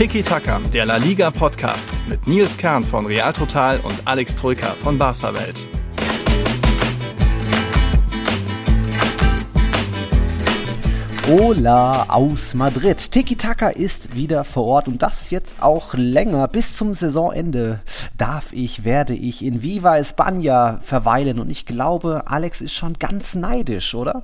Tiki Taka, der La Liga Podcast mit Nils Kern von Real Total und Alex Troika von Barca Welt. Hola aus Madrid. Tiki Taka ist wieder vor Ort und das jetzt auch länger. Bis zum Saisonende darf ich, werde ich in Viva España verweilen und ich glaube, Alex ist schon ganz neidisch, oder?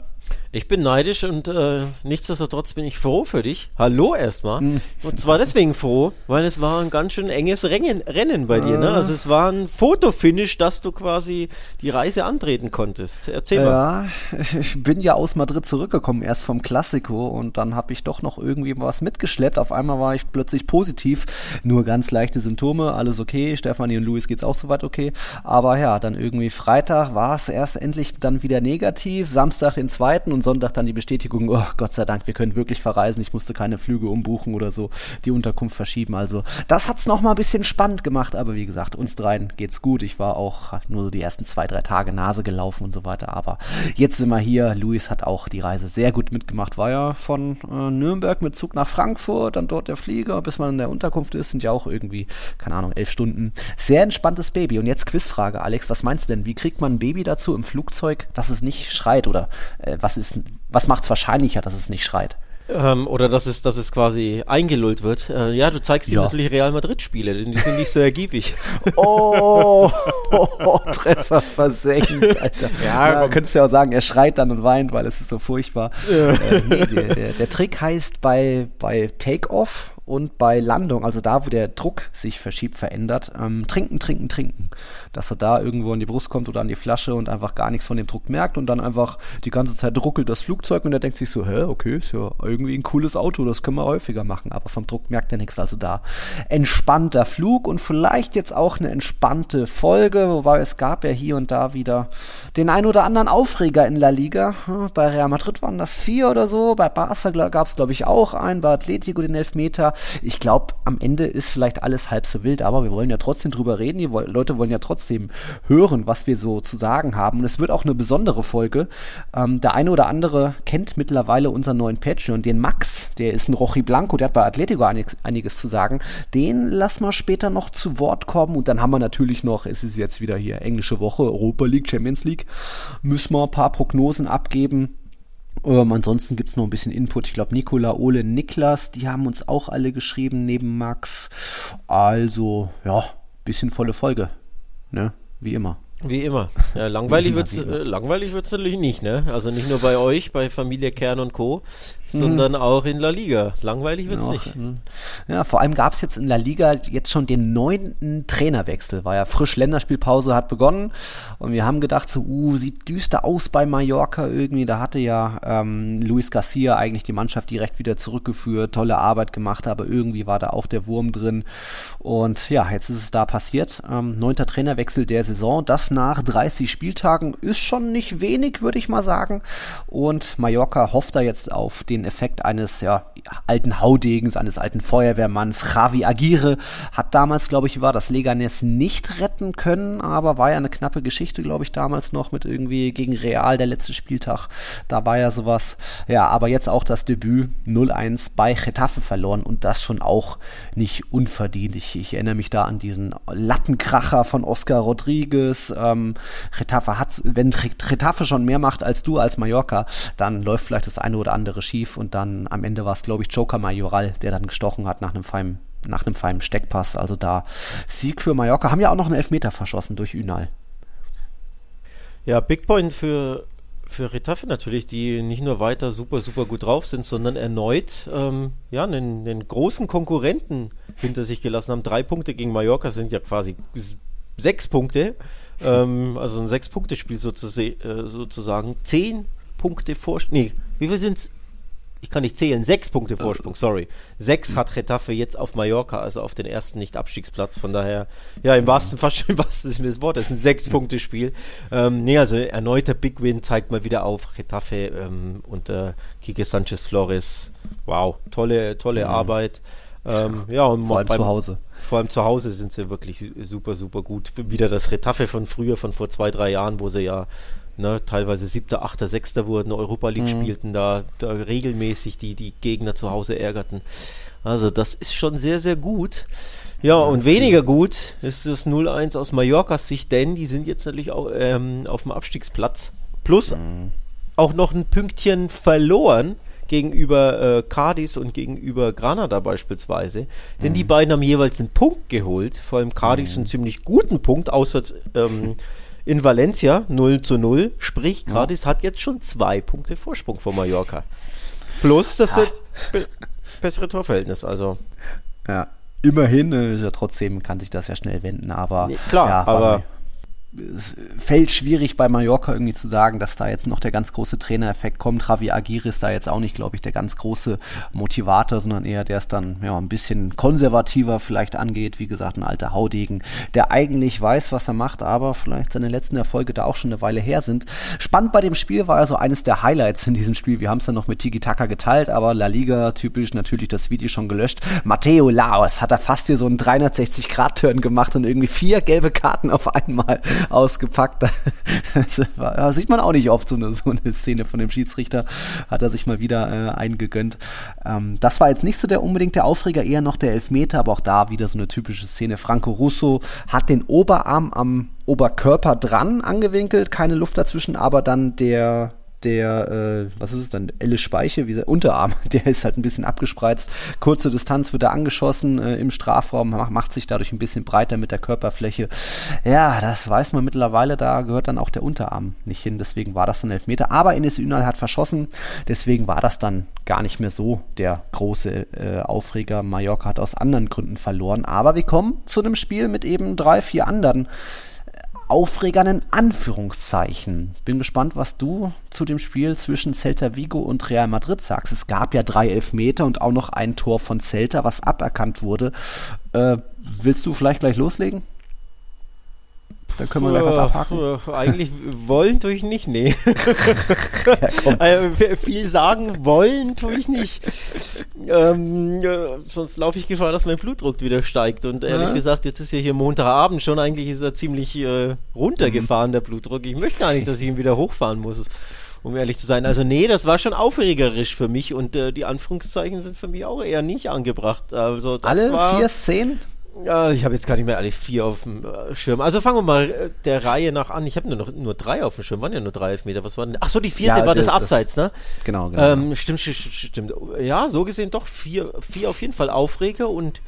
Ich bin neidisch und äh, nichtsdestotrotz bin ich froh für dich. Hallo erstmal. Mhm. Und zwar deswegen froh, weil es war ein ganz schön enges Rennen, Rennen bei dir. Ne? Also es war ein Fotofinish, dass du quasi die Reise antreten konntest. Erzähl mal. Ja, ich bin ja aus Madrid zurückgekommen, erst vom Klassiko und dann habe ich doch noch irgendwie was mitgeschleppt. Auf einmal war ich plötzlich positiv, nur ganz leichte Symptome, alles okay. Stefanie und Luis geht's auch soweit okay. Aber ja, dann irgendwie Freitag war es erst endlich dann wieder negativ, Samstag den zweiten und Sonntag dann die Bestätigung, oh Gott sei Dank, wir können wirklich verreisen, ich musste keine Flüge umbuchen oder so, die Unterkunft verschieben. Also das hat es nochmal ein bisschen spannend gemacht, aber wie gesagt, uns dreien geht's gut. Ich war auch nur so die ersten zwei, drei Tage Nase gelaufen und so weiter, aber jetzt sind wir hier. Luis hat auch die Reise sehr gut mitgemacht, war ja von äh, Nürnberg mit Zug nach Frankfurt, dann dort der Flieger, bis man in der Unterkunft ist, sind ja auch irgendwie, keine Ahnung, elf Stunden. Sehr entspanntes Baby. Und jetzt Quizfrage, Alex, was meinst du denn? Wie kriegt man ein Baby dazu im Flugzeug, dass es nicht schreit? Oder äh, was ist was macht es wahrscheinlicher, dass es nicht schreit? Ähm, oder dass es, dass es quasi eingelullt wird. Äh, ja, du zeigst ihm ja. natürlich Real Madrid-Spiele, denn die sind nicht so ergiebig. oh, oh, oh, Treffer versenkt, Alter. Ja, ja könntest du ja auch sagen, er schreit dann und weint, weil es ist so furchtbar. Ja. Äh, nee, der, der, der, Trick heißt bei, bei Take-Off und bei Landung, also da, wo der Druck sich verschiebt, verändert, ähm, trinken, trinken, trinken. Dass er da irgendwo in die Brust kommt oder an die Flasche und einfach gar nichts von dem Druck merkt und dann einfach die ganze Zeit ruckelt das Flugzeug und er denkt sich so, hä, okay, ist ja irgendwie ein cooles Auto, das können wir häufiger machen, aber vom Druck merkt er nichts. Also da entspannter Flug und vielleicht jetzt auch eine entspannte Folge, wobei es gab ja hier und da wieder den ein oder anderen Aufreger in La Liga. Hm, bei Real Madrid waren das vier oder so, bei Barca gab es glaube ich auch einen, bei Atletico den Elfmeter. Ich glaube, am Ende ist vielleicht alles halb so wild, aber wir wollen ja trotzdem drüber reden. Die Leute wollen ja trotzdem hören, was wir so zu sagen haben. Und es wird auch eine besondere Folge. Ähm, der eine oder andere kennt mittlerweile unseren neuen Patreon, den Max. Der ist ein Rochi Blanco, der hat bei Atletico einiges, einiges zu sagen. Den lassen wir später noch zu Wort kommen. Und dann haben wir natürlich noch, es ist jetzt wieder hier englische Woche, Europa League, Champions League. Müssen wir ein paar Prognosen abgeben ähm, ansonsten gibt es noch ein bisschen Input. Ich glaube, Nikola, Ole, Niklas, die haben uns auch alle geschrieben, neben Max. Also, ja, bisschen volle Folge. Ne? Wie immer. Wie immer. Ja, langweilig wird es äh, langweilig wird's natürlich nicht, ne? Also nicht nur bei euch, bei Familie Kern und Co., sondern mhm. auch in La Liga. Langweilig wird es nicht. Hm. Ja, vor allem gab es jetzt in La Liga jetzt schon den neunten Trainerwechsel. War ja frisch, Länderspielpause hat begonnen und wir haben gedacht, so, uh, sieht düster aus bei Mallorca irgendwie. Da hatte ja ähm, Luis Garcia eigentlich die Mannschaft direkt wieder zurückgeführt, tolle Arbeit gemacht, aber irgendwie war da auch der Wurm drin. Und ja, jetzt ist es da passiert. Ähm, neunter Trainerwechsel der Saison. Das nach 30 Spieltagen ist schon nicht wenig, würde ich mal sagen. Und Mallorca hofft da jetzt auf den Effekt eines ja, alten Haudegens, eines alten Feuerwehrmanns. Javi Aguirre hat damals, glaube ich, war das Leganes nicht retten können, aber war ja eine knappe Geschichte, glaube ich, damals noch mit irgendwie gegen Real der letzte Spieltag. Da war ja sowas. Ja, aber jetzt auch das Debüt 0-1 bei Getafe verloren und das schon auch nicht unverdient. Ich, ich erinnere mich da an diesen Lattenkracher von Oscar Rodriguez. Ähm, Getafe hat, wenn Getafe schon mehr macht als du als Mallorca, dann läuft vielleicht das eine oder andere schief und dann am Ende war es, glaube ich, Joker Majoral, der dann gestochen hat nach einem feinen nach einem feinen Steckpass. Also da Sieg für Mallorca. Haben ja auch noch einen Elfmeter verschossen durch Ünal. Ja, Big Point für, für Retafe natürlich, die nicht nur weiter super, super gut drauf sind, sondern erneut ähm, ja, einen, einen großen Konkurrenten hinter sich gelassen haben. Drei Punkte gegen Mallorca sind ja quasi sechs Punkte. Ähm, also ein Sechs-Punkte-Spiel äh, sozusagen. Zehn Punkte vor. Nee, wie viel sind es? ich kann nicht zählen, sechs Punkte Vorsprung, sorry. Sechs hat Retafe jetzt auf Mallorca, also auf den ersten Nicht-Abstiegsplatz. Von daher, ja, im wahrsten, fast schon im wahrsten Sinne des Wortes, ein Sechs-Punkte-Spiel. Ähm, nee, also erneuter Big Win zeigt mal wieder auf Retafe ähm, unter Kike Sanchez Flores. Wow, tolle, tolle mhm. Arbeit. Ähm, ja, und vor allem beim, zu Hause. Vor allem zu Hause sind sie wirklich super, super gut. Wieder das Retafe von früher, von vor zwei, drei Jahren, wo sie ja ne, teilweise siebter, achter, sechster wurden, Europa League mhm. spielten, da, da regelmäßig die, die Gegner zu Hause ärgerten. Also das ist schon sehr, sehr gut. Ja, und weniger gut ist das 0-1 aus Mallorcas Sicht, denn die sind jetzt natürlich auch ähm, auf dem Abstiegsplatz. Plus mhm. auch noch ein Pünktchen verloren gegenüber äh, Cadiz und gegenüber Granada beispielsweise. Denn mhm. die beiden haben jeweils einen Punkt geholt. Vor allem Cadiz mhm. einen ziemlich guten Punkt, außer ähm, in Valencia 0 zu 0. Sprich, Cadiz ja. hat jetzt schon zwei Punkte Vorsprung vor Mallorca. Plus das ah. be bessere Torverhältnis. Also. Ja, immerhin, äh, ja, trotzdem kann sich das ja schnell wenden, aber. Nee, klar, ja, aber es fällt schwierig bei Mallorca irgendwie zu sagen, dass da jetzt noch der ganz große Trainereffekt kommt. Javi Aguirre ist da jetzt auch nicht, glaube ich, der ganz große Motivator, sondern eher der es dann ja ein bisschen konservativer vielleicht angeht. Wie gesagt, ein alter Haudegen, der eigentlich weiß, was er macht, aber vielleicht seine letzten Erfolge da auch schon eine Weile her sind. Spannend bei dem Spiel war also eines der Highlights in diesem Spiel. Wir haben es dann noch mit Tiki Taka geteilt, aber La Liga typisch natürlich das Video schon gelöscht. Matteo Laos hat da fast hier so einen 360-Grad-Turn gemacht und irgendwie vier gelbe Karten auf einmal ausgepackt. Das war, sieht man auch nicht oft, so eine, so eine Szene von dem Schiedsrichter. Hat er sich mal wieder äh, eingegönnt. Ähm, das war jetzt nicht so der unbedingt der Aufreger, eher noch der Elfmeter, aber auch da wieder so eine typische Szene. Franco Russo hat den Oberarm am Oberkörper dran angewinkelt, keine Luft dazwischen, aber dann der der, äh, was ist es dann, Elle Speiche, wie der Unterarm, der ist halt ein bisschen abgespreizt. Kurze Distanz wird er angeschossen äh, im Strafraum, macht, sich dadurch ein bisschen breiter mit der Körperfläche. Ja, das weiß man mittlerweile, da gehört dann auch der Unterarm nicht hin, deswegen war das dann Elfmeter. Aber Enes Ünal hat verschossen, deswegen war das dann gar nicht mehr so der große äh, Aufreger. Mallorca hat aus anderen Gründen verloren, aber wir kommen zu einem Spiel mit eben drei, vier anderen Aufregern in Anführungszeichen. Bin gespannt, was du zu dem Spiel zwischen Celta Vigo und Real Madrid sagst. Es gab ja drei Elfmeter und auch noch ein Tor von Celta, was aberkannt wurde. Äh, willst du vielleicht gleich loslegen? Dann können wir gleich was abhaken. Eigentlich wollen tue ich nicht, nee. ja, also, viel sagen wollen tue ich nicht. Ähm, ja, sonst laufe ich Gefahr, dass mein Blutdruck wieder steigt. Und ehrlich ja. gesagt, jetzt ist ja hier Montagabend schon. Eigentlich ist er ziemlich äh, runtergefahren, mhm. der Blutdruck. Ich möchte gar nicht, dass ich ihn wieder hochfahren muss um ehrlich zu sein. Also nee, das war schon aufregerisch für mich und äh, die Anführungszeichen sind für mich auch eher nicht angebracht. Also Alle vier Szenen? Ja, ich habe jetzt gar nicht mehr alle vier auf dem äh, Schirm. Also fangen wir mal äh, der Reihe nach an. Ich habe nur noch nur drei auf dem Schirm. Waren ja nur drei Elfmeter. Was war denn? Ach so, die vierte ja, war das Abseits, ne? Genau, genau. Ähm, stimmt, stimmt. Ja, so gesehen doch vier, vier auf jeden Fall Aufreger und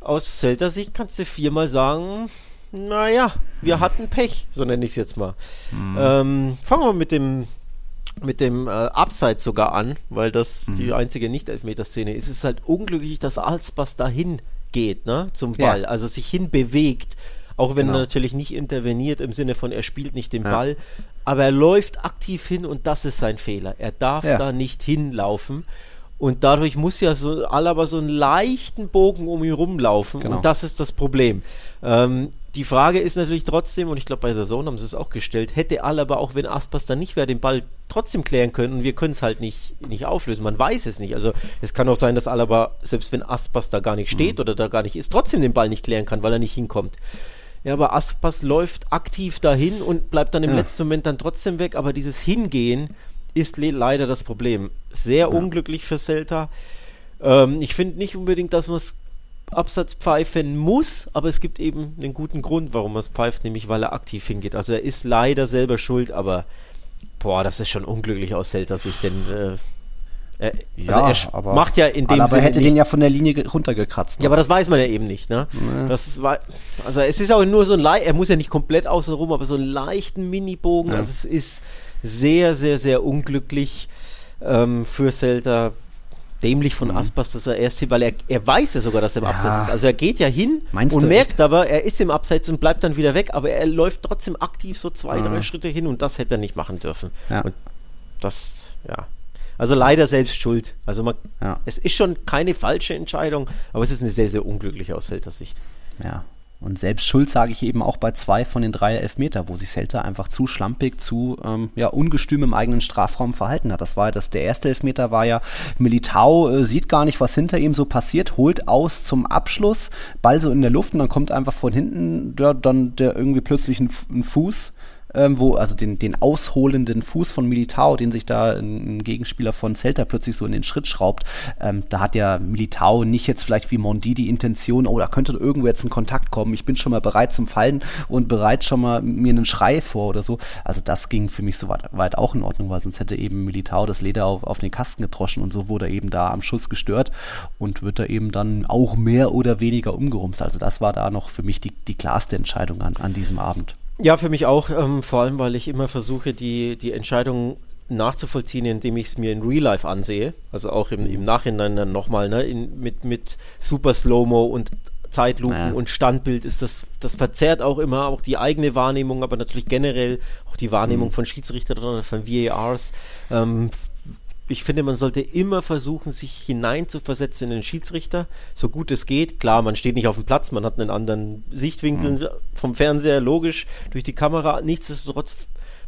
aus Zelter-Sicht kannst du viermal sagen, naja, wir hm. hatten Pech, so nenne ich es jetzt mal. Hm. Ähm, fangen wir mit dem mit dem äh, Abseits sogar an, weil das hm. die einzige Nicht-Elfmeter-Szene ist. Es ist halt unglücklich, dass Alspass dahin geht, ne, zum Ball, ja. also sich hinbewegt, auch wenn genau. er natürlich nicht interveniert im Sinne von, er spielt nicht den ja. Ball, aber er läuft aktiv hin und das ist sein Fehler. Er darf ja. da nicht hinlaufen. Und dadurch muss ja so Alaba so einen leichten Bogen um ihn rumlaufen. Genau. Und das ist das Problem. Ähm, die Frage ist natürlich trotzdem, und ich glaube, bei der Zone haben sie es auch gestellt, hätte Alaba, auch wenn Aspas da nicht wäre, den Ball trotzdem klären können und wir können es halt nicht, nicht auflösen. Man weiß es nicht. Also es kann auch sein, dass Alaba, selbst wenn Aspas da gar nicht steht mhm. oder da gar nicht ist, trotzdem den Ball nicht klären kann, weil er nicht hinkommt. Ja, aber Aspas läuft aktiv dahin und bleibt dann im ja. letzten Moment dann trotzdem weg, aber dieses Hingehen, ist le leider das Problem. Sehr ja. unglücklich für Celta. Ähm, ich finde nicht unbedingt, dass man es Absatz pfeifen muss, aber es gibt eben einen guten Grund, warum man es pfeift, nämlich weil er aktiv hingeht. Also er ist leider selber schuld, aber boah, das ist schon unglücklich aus Celtas Sicht, denn äh, er, ja, also er macht ja in dem aber Sinne hätte den ja von der Linie runtergekratzt. Ja, aber das weiß man ja eben nicht, ne? Nee. Das war, also es ist auch nur so ein leicht, er muss ja nicht komplett außen rum, aber so einen leichten Mini-Bogen. Ja. Also es ist sehr, sehr, sehr unglücklich ähm, für Celta. Dämlich von mhm. Aspas, dass er erst hin, weil er, er weiß ja sogar, dass er im ja. Abseits ist. Also er geht ja hin Meinst und merkt echt? aber, er ist im Abseits und bleibt dann wieder weg, aber er läuft trotzdem aktiv so zwei, mhm. drei Schritte hin und das hätte er nicht machen dürfen. Ja. Und das, ja. Also leider selbst schuld. Also man, ja. es ist schon keine falsche Entscheidung, aber es ist eine sehr, sehr unglückliche aus Sicht. Ja, und selbst Schuld sage ich eben auch bei zwei von den drei Elfmeter, wo sich Celta einfach zu schlampig, zu ähm, ja, ungestüm im eigenen Strafraum verhalten hat. Das war das, der erste Elfmeter war ja, Militao äh, sieht gar nicht, was hinter ihm so passiert, holt aus zum Abschluss, Ball so in der Luft und dann kommt einfach von hinten der, dann der irgendwie plötzlich ein, ein Fuß ähm, wo, also den, den ausholenden Fuß von Militao, den sich da ein, ein Gegenspieler von Celta plötzlich so in den Schritt schraubt, ähm, da hat ja Militao nicht jetzt vielleicht wie Mondi die Intention, oh, da könnte irgendwo jetzt ein Kontakt kommen, ich bin schon mal bereit zum Fallen und bereit schon mal mir einen Schrei vor oder so. Also das ging für mich so weit, weit auch in Ordnung, weil sonst hätte eben Militao das Leder auf, auf den Kasten getroschen und so wurde er eben da am Schuss gestört und wird da eben dann auch mehr oder weniger umgerumst. Also das war da noch für mich die, die klarste Entscheidung an, an diesem Abend. Ja, für mich auch, ähm, vor allem, weil ich immer versuche, die, die Entscheidung nachzuvollziehen, indem ich es mir in Real Life ansehe. Also auch im, im Nachhinein dann nochmal, ne, in, mit, mit super Slow-Mo und Zeitlupen ja. und Standbild ist das, das verzerrt auch immer auch die eigene Wahrnehmung, aber natürlich generell auch die Wahrnehmung mhm. von Schiedsrichtern oder von VARs. Ähm, ich finde, man sollte immer versuchen, sich hineinzuversetzen in den Schiedsrichter, so gut es geht. Klar, man steht nicht auf dem Platz, man hat einen anderen Sichtwinkel mhm. vom Fernseher, logisch, durch die Kamera. Nichtsdestotrotz,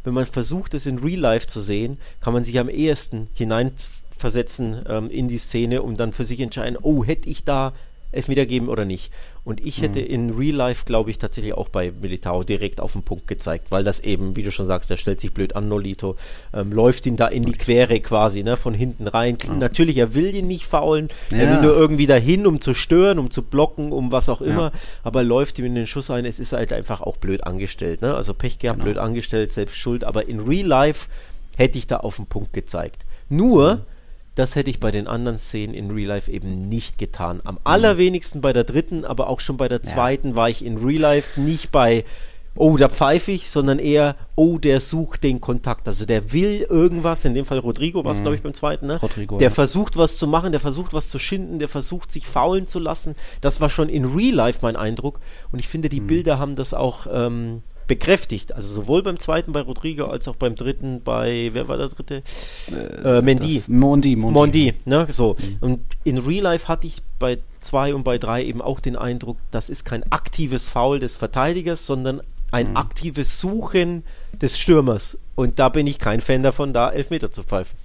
wenn man versucht, es in Real Life zu sehen, kann man sich am ehesten hineinversetzen ähm, in die Szene und dann für sich entscheiden, oh, hätte ich da Elfmeter geben oder nicht. Und ich hätte mhm. in Real Life, glaube ich, tatsächlich auch bei Militao direkt auf den Punkt gezeigt, weil das eben, wie du schon sagst, der stellt sich blöd an, Nolito, ähm, läuft ihn da in die Quere quasi, ne, von hinten rein. Ja. Natürlich, er will ihn nicht faulen, ja. er will nur irgendwie dahin, um zu stören, um zu blocken, um was auch immer, ja. aber läuft ihm in den Schuss ein, es ist halt einfach auch blöd angestellt, ne, also Pech gehabt, genau. blöd angestellt, selbst schuld, aber in Real Life hätte ich da auf den Punkt gezeigt. Nur, mhm das hätte ich bei den anderen Szenen in Real Life eben nicht getan. Am mhm. allerwenigsten bei der dritten, aber auch schon bei der zweiten ja. war ich in Real Life nicht bei, oh, da pfeife ich, sondern eher, oh, der sucht den Kontakt. Also der will irgendwas, in dem Fall Rodrigo war es, mhm. glaube ich, beim zweiten, ne? Rodrigo, der ja. versucht was zu machen, der versucht was zu schinden, der versucht sich faulen zu lassen. Das war schon in Real Life mein Eindruck. Und ich finde, die mhm. Bilder haben das auch ähm, bekräftigt. Also sowohl beim zweiten bei Rodrigo als auch beim dritten bei, wer war der dritte? Äh, äh, Mendy. Mondi, Mondi. Mondi, ne, so. Mhm. Und in Real Life hatte ich bei zwei und bei drei eben auch den Eindruck, das ist kein aktives Foul des Verteidigers, sondern ein mhm. aktives Suchen des Stürmers. Und da bin ich kein Fan davon, da Elfmeter zu pfeifen.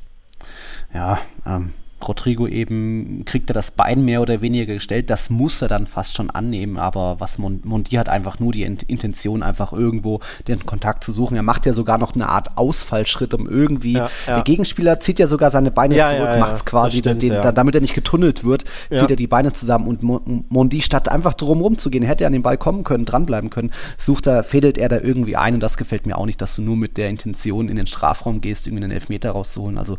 Ja, ähm, Rodrigo eben kriegt er das Bein mehr oder weniger gestellt. Das muss er dann fast schon annehmen. Aber was Mondi hat einfach nur die Intention, einfach irgendwo den Kontakt zu suchen. Er macht ja sogar noch eine Art Ausfallschritt, um irgendwie. Ja, ja. Der Gegenspieler zieht ja sogar seine Beine ja, zurück, macht es quasi, stimmt, den, da, damit er nicht getunnelt wird, zieht er die Beine zusammen. Und Mondi, statt einfach drumherum zu gehen, hätte er an den Ball kommen können, dranbleiben können, sucht er, fädelt er da irgendwie ein. Und das gefällt mir auch nicht, dass du nur mit der Intention in den Strafraum gehst, irgendwie einen Elfmeter rauszuholen. Also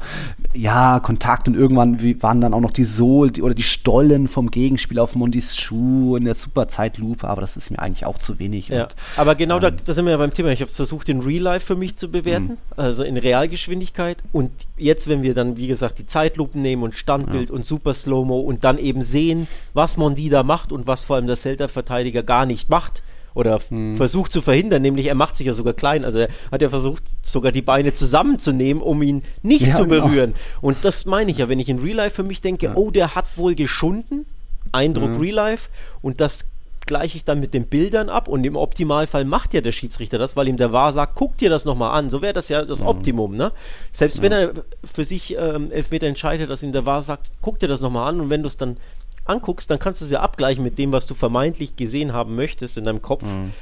ja, Kontakt und irgendwann waren, waren dann auch noch die Sohl die, oder die Stollen vom Gegenspiel auf Mondis Schuh in der super Zeitlupe, aber das ist mir eigentlich auch zu wenig. Ja, und, aber genau ähm, da, da, sind wir ja beim Thema. Ich habe versucht, den Real Life für mich zu bewerten, mh. also in Realgeschwindigkeit. Und jetzt, wenn wir dann, wie gesagt, die Zeitlupen nehmen und Standbild ja. und Super Slow-Mo und dann eben sehen, was Mondi da macht und was vor allem der Celta-Verteidiger gar nicht macht, oder hm. versucht zu verhindern, nämlich er macht sich ja sogar klein. Also er hat ja versucht, sogar die Beine zusammenzunehmen, um ihn nicht ja, zu genau. berühren. Genau. Und das meine ich ja, wenn ich in Real Life für mich denke, ja. oh, der hat wohl geschunden, Eindruck mhm. Real Life, und das gleiche ich dann mit den Bildern ab und im Optimalfall macht ja der Schiedsrichter das, weil ihm der Wahr sagt, guck dir das nochmal an. So wäre das ja das mhm. Optimum, ne? Selbst wenn er für sich ähm, Elfmeter entscheidet, dass ihm der Wahr sagt, guck dir das nochmal an und wenn du es dann anguckst, dann kannst du es ja abgleichen mit dem, was du vermeintlich gesehen haben möchtest in deinem Kopf. Mhm.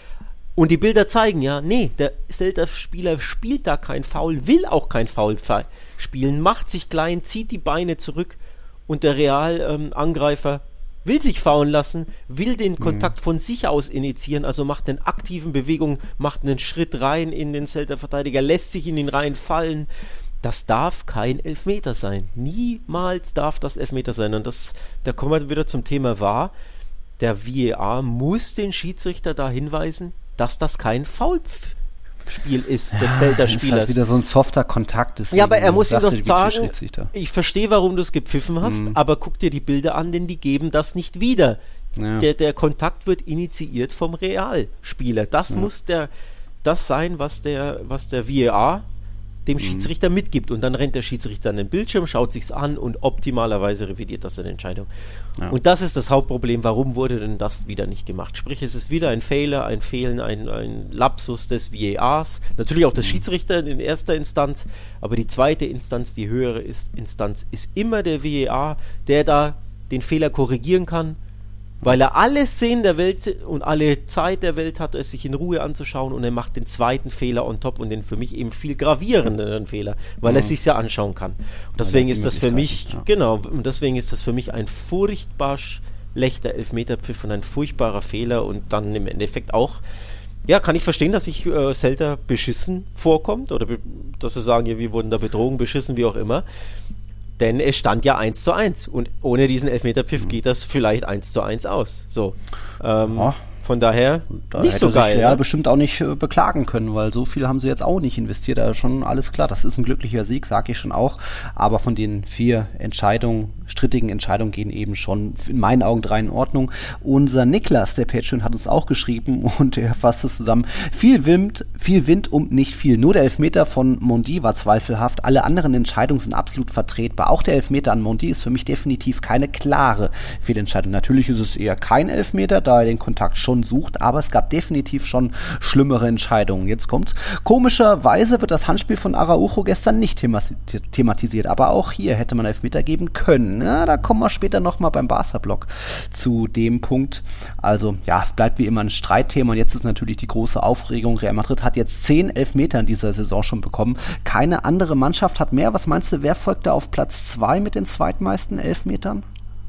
Und die Bilder zeigen ja, nee, der Zelda-Spieler spielt da kein Foul, will auch kein Foul spielen, macht sich klein, zieht die Beine zurück und der Real-Angreifer will sich faulen lassen, will den mhm. Kontakt mhm. von sich aus initiieren, also macht eine aktiven Bewegung, macht einen Schritt rein in den Zelda-Verteidiger, lässt sich in den Reihen fallen das darf kein Elfmeter sein. Niemals darf das Elfmeter sein. Und das, da kommen wir wieder zum Thema wahr. Der VAR muss den Schiedsrichter da hinweisen, dass das kein Foulspiel ist des ja, Zelda-Spielers. Ist halt wieder so ein softer Kontakt. Ja, aber er muss ihm doch sagen, ich verstehe, warum du es gepfiffen hast, mhm. aber guck dir die Bilder an, denn die geben das nicht wieder. Ja. Der, der Kontakt wird initiiert vom Realspieler. Das ja. muss der, das sein, was der, was der VAR dem mhm. Schiedsrichter mitgibt. Und dann rennt der Schiedsrichter an den Bildschirm, schaut sich's an und optimalerweise revidiert das seine Entscheidung. Ja. Und das ist das Hauptproblem. Warum wurde denn das wieder nicht gemacht? Sprich, es ist wieder ein Fehler, ein Fehlen, ein, ein Lapsus des VARs. Natürlich auch des mhm. Schiedsrichter in erster Instanz, aber die zweite Instanz, die höhere ist, Instanz, ist immer der VAR, der da den Fehler korrigieren kann weil er alle Szenen der Welt und alle Zeit der Welt hat, es sich in Ruhe anzuschauen und er macht den zweiten Fehler on top und den für mich eben viel gravierenderen Fehler, weil mhm. er sich ja anschauen kann. Und deswegen ist das für mich, ja. genau, und deswegen ist das für mich ein furchtbar schlechter Elfmeterpfiff und ein furchtbarer Fehler und dann im Endeffekt auch ja, kann ich verstehen, dass sich äh, Zelda beschissen vorkommt oder dass sie sagen, ja, wir wurden da betrogen, beschissen, wie auch immer. Denn es stand ja 1 zu 1 und ohne diesen Elfmeterpfiff mhm. geht das vielleicht 1 zu 1 aus. So. Ähm. Von daher da nicht so geil. Ja, ne? bestimmt auch nicht äh, beklagen können, weil so viel haben sie jetzt auch nicht investiert. Ist schon alles klar. Das ist ein glücklicher Sieg, sage ich schon auch. Aber von den vier Entscheidungen, strittigen Entscheidungen gehen eben schon in meinen Augen drei in Ordnung. Unser Niklas, der Patreon, hat uns auch geschrieben und er fasst es zusammen. Viel Wind, viel Wind und nicht viel. Nur der Elfmeter von Mondi war zweifelhaft. Alle anderen Entscheidungen sind absolut vertretbar. Auch der Elfmeter an Mondi ist für mich definitiv keine klare Fehlentscheidung. Natürlich ist es eher kein Elfmeter, da er den Kontakt schon sucht, aber es gab definitiv schon schlimmere Entscheidungen. Jetzt kommt komischerweise wird das Handspiel von Araujo gestern nicht thematisiert, aber auch hier hätte man Elfmeter geben können. Ja, da kommen wir später nochmal beim Barca-Block zu dem Punkt. Also ja, es bleibt wie immer ein Streitthema und jetzt ist natürlich die große Aufregung. Real Madrid hat jetzt zehn Elfmeter in dieser Saison schon bekommen. Keine andere Mannschaft hat mehr. Was meinst du, wer folgt da auf Platz zwei mit den zweitmeisten Elfmetern?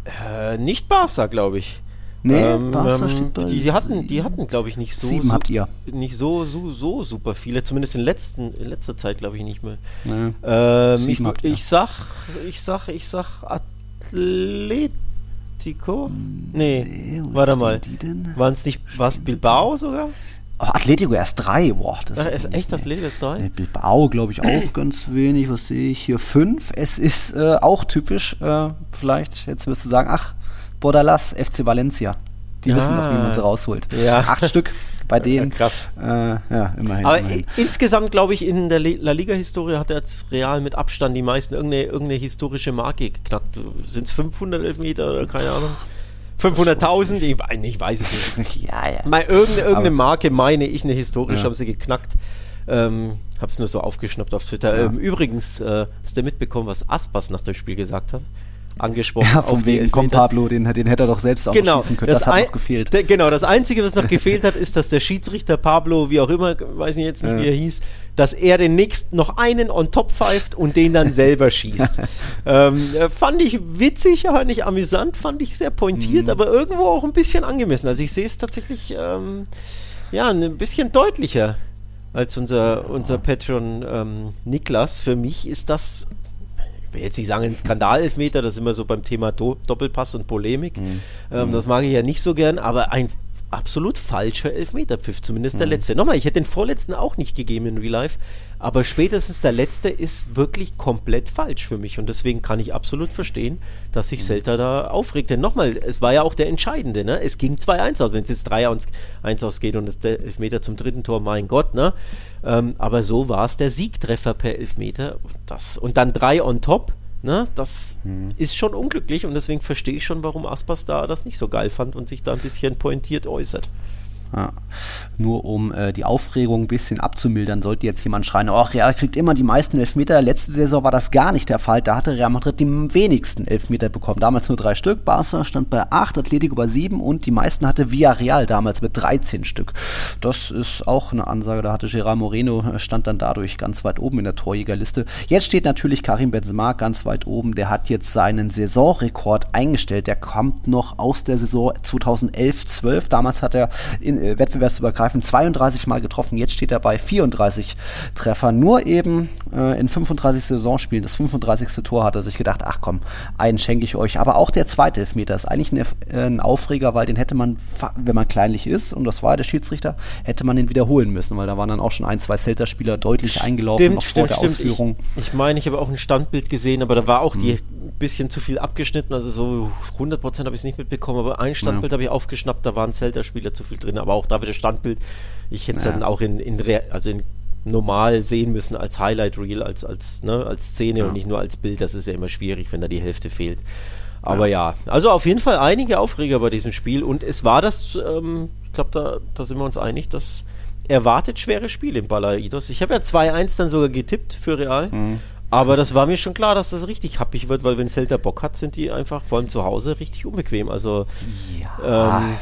Äh, nicht Barca, glaube ich. Nee, ähm, Barca steht bei die, die hatten, die hatten, glaube ich, nicht so. Sieben habt ihr. Nicht so, so, so super viele. Zumindest in, letzten, in letzter Zeit, glaube ich, nicht mehr. Nee. Ähm, ich, ich sag, ich sag, ich sag Atletico. Nee, nee warte mal. Waren es nicht, war es Bilbao sogar? Oh, Atletico erst drei, boah. Das ja, ist echt das Atletico erst drei? Nee, Bilbao, glaube ich, auch ganz wenig. Was sehe ich hier? Fünf. Es ist äh, auch typisch, äh, vielleicht, jetzt wirst du sagen, ach, Bordalas, FC Valencia. Die ah. wissen noch, wie man sie rausholt. Ja. Acht Stück bei denen. Ja, krass. Äh, ja, immerhin. Aber immerhin. insgesamt, glaube ich, in der La Liga-Historie hat er jetzt Real mit Abstand die meisten irgendeine, irgendeine historische Marke geknackt. Sind es 500 Elfmeter oder keine Ahnung? 500.000? Ich, ich, weiß es nicht. ja, ja. Mal irgendeine, irgendeine Marke, meine ich, eine historische, ja. haben sie geknackt. Ähm, hab's nur so aufgeschnappt auf Twitter. Ja. Ähm, übrigens, äh, hast du mitbekommen, was Aspas nach dem Spiel gesagt hat? Angesprochen. Ja, von wegen komm Pablo, den, den hätte er doch selbst auch genau, schießen können. Das, das hat noch gefehlt. Der, genau, das Einzige, was noch gefehlt hat, ist, dass der Schiedsrichter Pablo, wie auch immer, weiß ich jetzt nicht, ja. wie er hieß, dass er den nächsten noch einen on top pfeift und den dann selber schießt. ähm, äh, fand ich witzig, aber nicht amüsant, fand ich sehr pointiert, mhm. aber irgendwo auch ein bisschen angemessen. Also ich sehe es tatsächlich ähm, ja, ein bisschen deutlicher als unser, unser Patron ähm, Niklas. Für mich ist das ich will jetzt nicht sagen ein Skandalelfmeter, das ist immer so beim Thema Do Doppelpass und Polemik. Mhm. Ähm, das mag ich ja nicht so gern, aber ein absolut falscher Elfmeterpfiff, zumindest mhm. der letzte. Nochmal, ich hätte den vorletzten auch nicht gegeben in Real Life, aber spätestens der letzte ist wirklich komplett falsch für mich und deswegen kann ich absolut verstehen, dass sich mhm. Celta da aufregt. Denn nochmal, es war ja auch der Entscheidende, ne? Es ging 2-1 aus, wenn es jetzt 3-1 ausgeht und es der Elfmeter zum dritten Tor, mein Gott, ne? Ähm, aber so war es der Siegtreffer per Elfmeter. Das, und dann drei on top Ne, das hm. ist schon unglücklich und deswegen verstehe ich schon, warum Aspas da das nicht so geil fand und sich da ein bisschen pointiert äußert. Ja. Nur um äh, die Aufregung ein bisschen abzumildern, sollte jetzt jemand schreien, ach, Real kriegt immer die meisten Elfmeter. Letzte Saison war das gar nicht der Fall. Da hatte Real Madrid die wenigsten Elfmeter bekommen. Damals nur drei Stück. Barca stand bei acht, Atletico bei sieben und die meisten hatte Villarreal damals mit 13 Stück. Das ist auch eine Ansage. Da hatte Gerard Moreno, äh, stand dann dadurch ganz weit oben in der Torjägerliste. Jetzt steht natürlich Karim Benzema ganz weit oben. Der hat jetzt seinen Saisonrekord eingestellt. Der kommt noch aus der Saison 2011-12. Damals hat er in äh, wettbewerbsübergreifend 32 Mal getroffen. Jetzt steht er bei 34 Treffern. Nur eben äh, in 35 Saisonspielen, das 35. Tor hat er sich gedacht, ach komm, einen schenke ich euch. Aber auch der zweite Elfmeter ist eigentlich ein, äh, ein Aufreger, weil den hätte man, wenn man kleinlich ist, und das war der Schiedsrichter, hätte man den wiederholen müssen, weil da waren dann auch schon ein, zwei Celta-Spieler deutlich stimmt, eingelaufen noch stimmt, vor der stimmt. Ausführung. Ich, ich meine, ich habe auch ein Standbild gesehen, aber da war auch hm. die bisschen zu viel abgeschnitten, also so 100% habe ich es nicht mitbekommen, aber ein Standbild ja. habe ich aufgeschnappt, da waren Celta-Spieler zu viel drin, aber auch da wieder Standbild. Ich hätte es ja. dann auch in, in, also in normal sehen müssen als Highlight Reel, als, als, ne, als Szene ja. und nicht nur als Bild. Das ist ja immer schwierig, wenn da die Hälfte fehlt. Aber ja, ja also auf jeden Fall einige Aufreger bei diesem Spiel und es war das, ähm, ich glaube, da, da sind wir uns einig, dass erwartet schwere Spiele im Balaidos. Ich habe ja 2-1 dann sogar getippt für Real. Mhm. Aber das war mir schon klar, dass das richtig happig wird, weil wenn Celta Bock hat, sind die einfach vor allem zu Hause richtig unbequem. Also ja. ähm,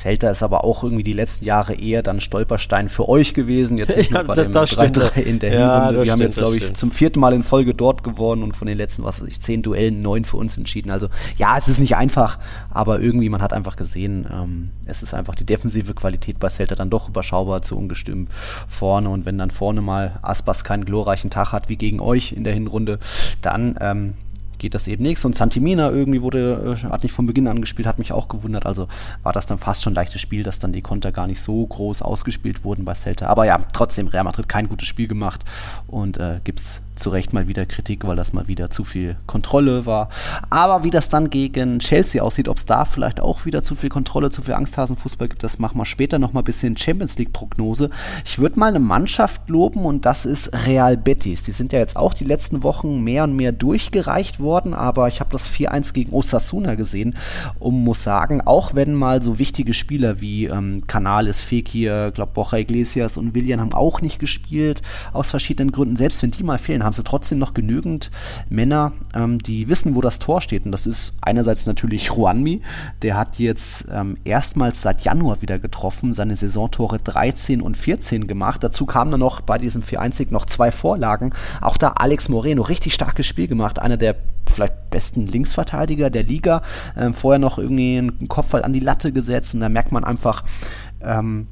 Celta ist aber auch irgendwie die letzten Jahre eher dann Stolperstein für euch gewesen. Jetzt nicht ja, nur bei dem 3-3 in der ja, Hinrunde. Wir haben jetzt, glaube ich, stimmt. zum vierten Mal in Folge dort gewonnen und von den letzten, was weiß ich, zehn Duellen neun für uns entschieden. Also ja, es ist nicht einfach, aber irgendwie, man hat einfach gesehen, ähm, es ist einfach die defensive Qualität bei Celta dann doch überschaubar zu ungestüm vorne. Und wenn dann vorne mal Aspas keinen glorreichen Tag hat wie gegen euch in der Hinrunde, dann ähm, geht das eben nichts. Und Santimina irgendwie wurde, äh, hat nicht von Beginn an gespielt, hat mich auch gewundert. Also war das dann fast schon ein leichtes Spiel, dass dann die Konter gar nicht so groß ausgespielt wurden bei Celta. Aber ja, trotzdem, Real Madrid kein gutes Spiel gemacht und äh, es zu Recht mal wieder Kritik, weil das mal wieder zu viel Kontrolle war. Aber wie das dann gegen Chelsea aussieht, ob es da vielleicht auch wieder zu viel Kontrolle, zu viel Angsthasenfußball gibt, das machen wir später noch mal ein bisschen Champions League Prognose. Ich würde mal eine Mannschaft loben und das ist Real Betis. Die sind ja jetzt auch die letzten Wochen mehr und mehr durchgereicht worden, aber ich habe das 4-1 gegen Osasuna gesehen und muss sagen, auch wenn mal so wichtige Spieler wie ähm, Canales, Fekir, glaube Borja Iglesias und Willian haben auch nicht gespielt, aus verschiedenen Gründen, selbst wenn die mal fehlen, haben sie trotzdem noch genügend Männer, ähm, die wissen, wo das Tor steht. Und das ist einerseits natürlich Juanmi, der hat jetzt ähm, erstmals seit Januar wieder getroffen, seine Saisontore 13 und 14 gemacht. Dazu kamen dann noch bei diesem 4-1 noch zwei Vorlagen. Auch da Alex Moreno, richtig starkes Spiel gemacht, einer der vielleicht besten Linksverteidiger der Liga. Ähm, vorher noch irgendwie einen Kopfball an die Latte gesetzt und da merkt man einfach, ähm,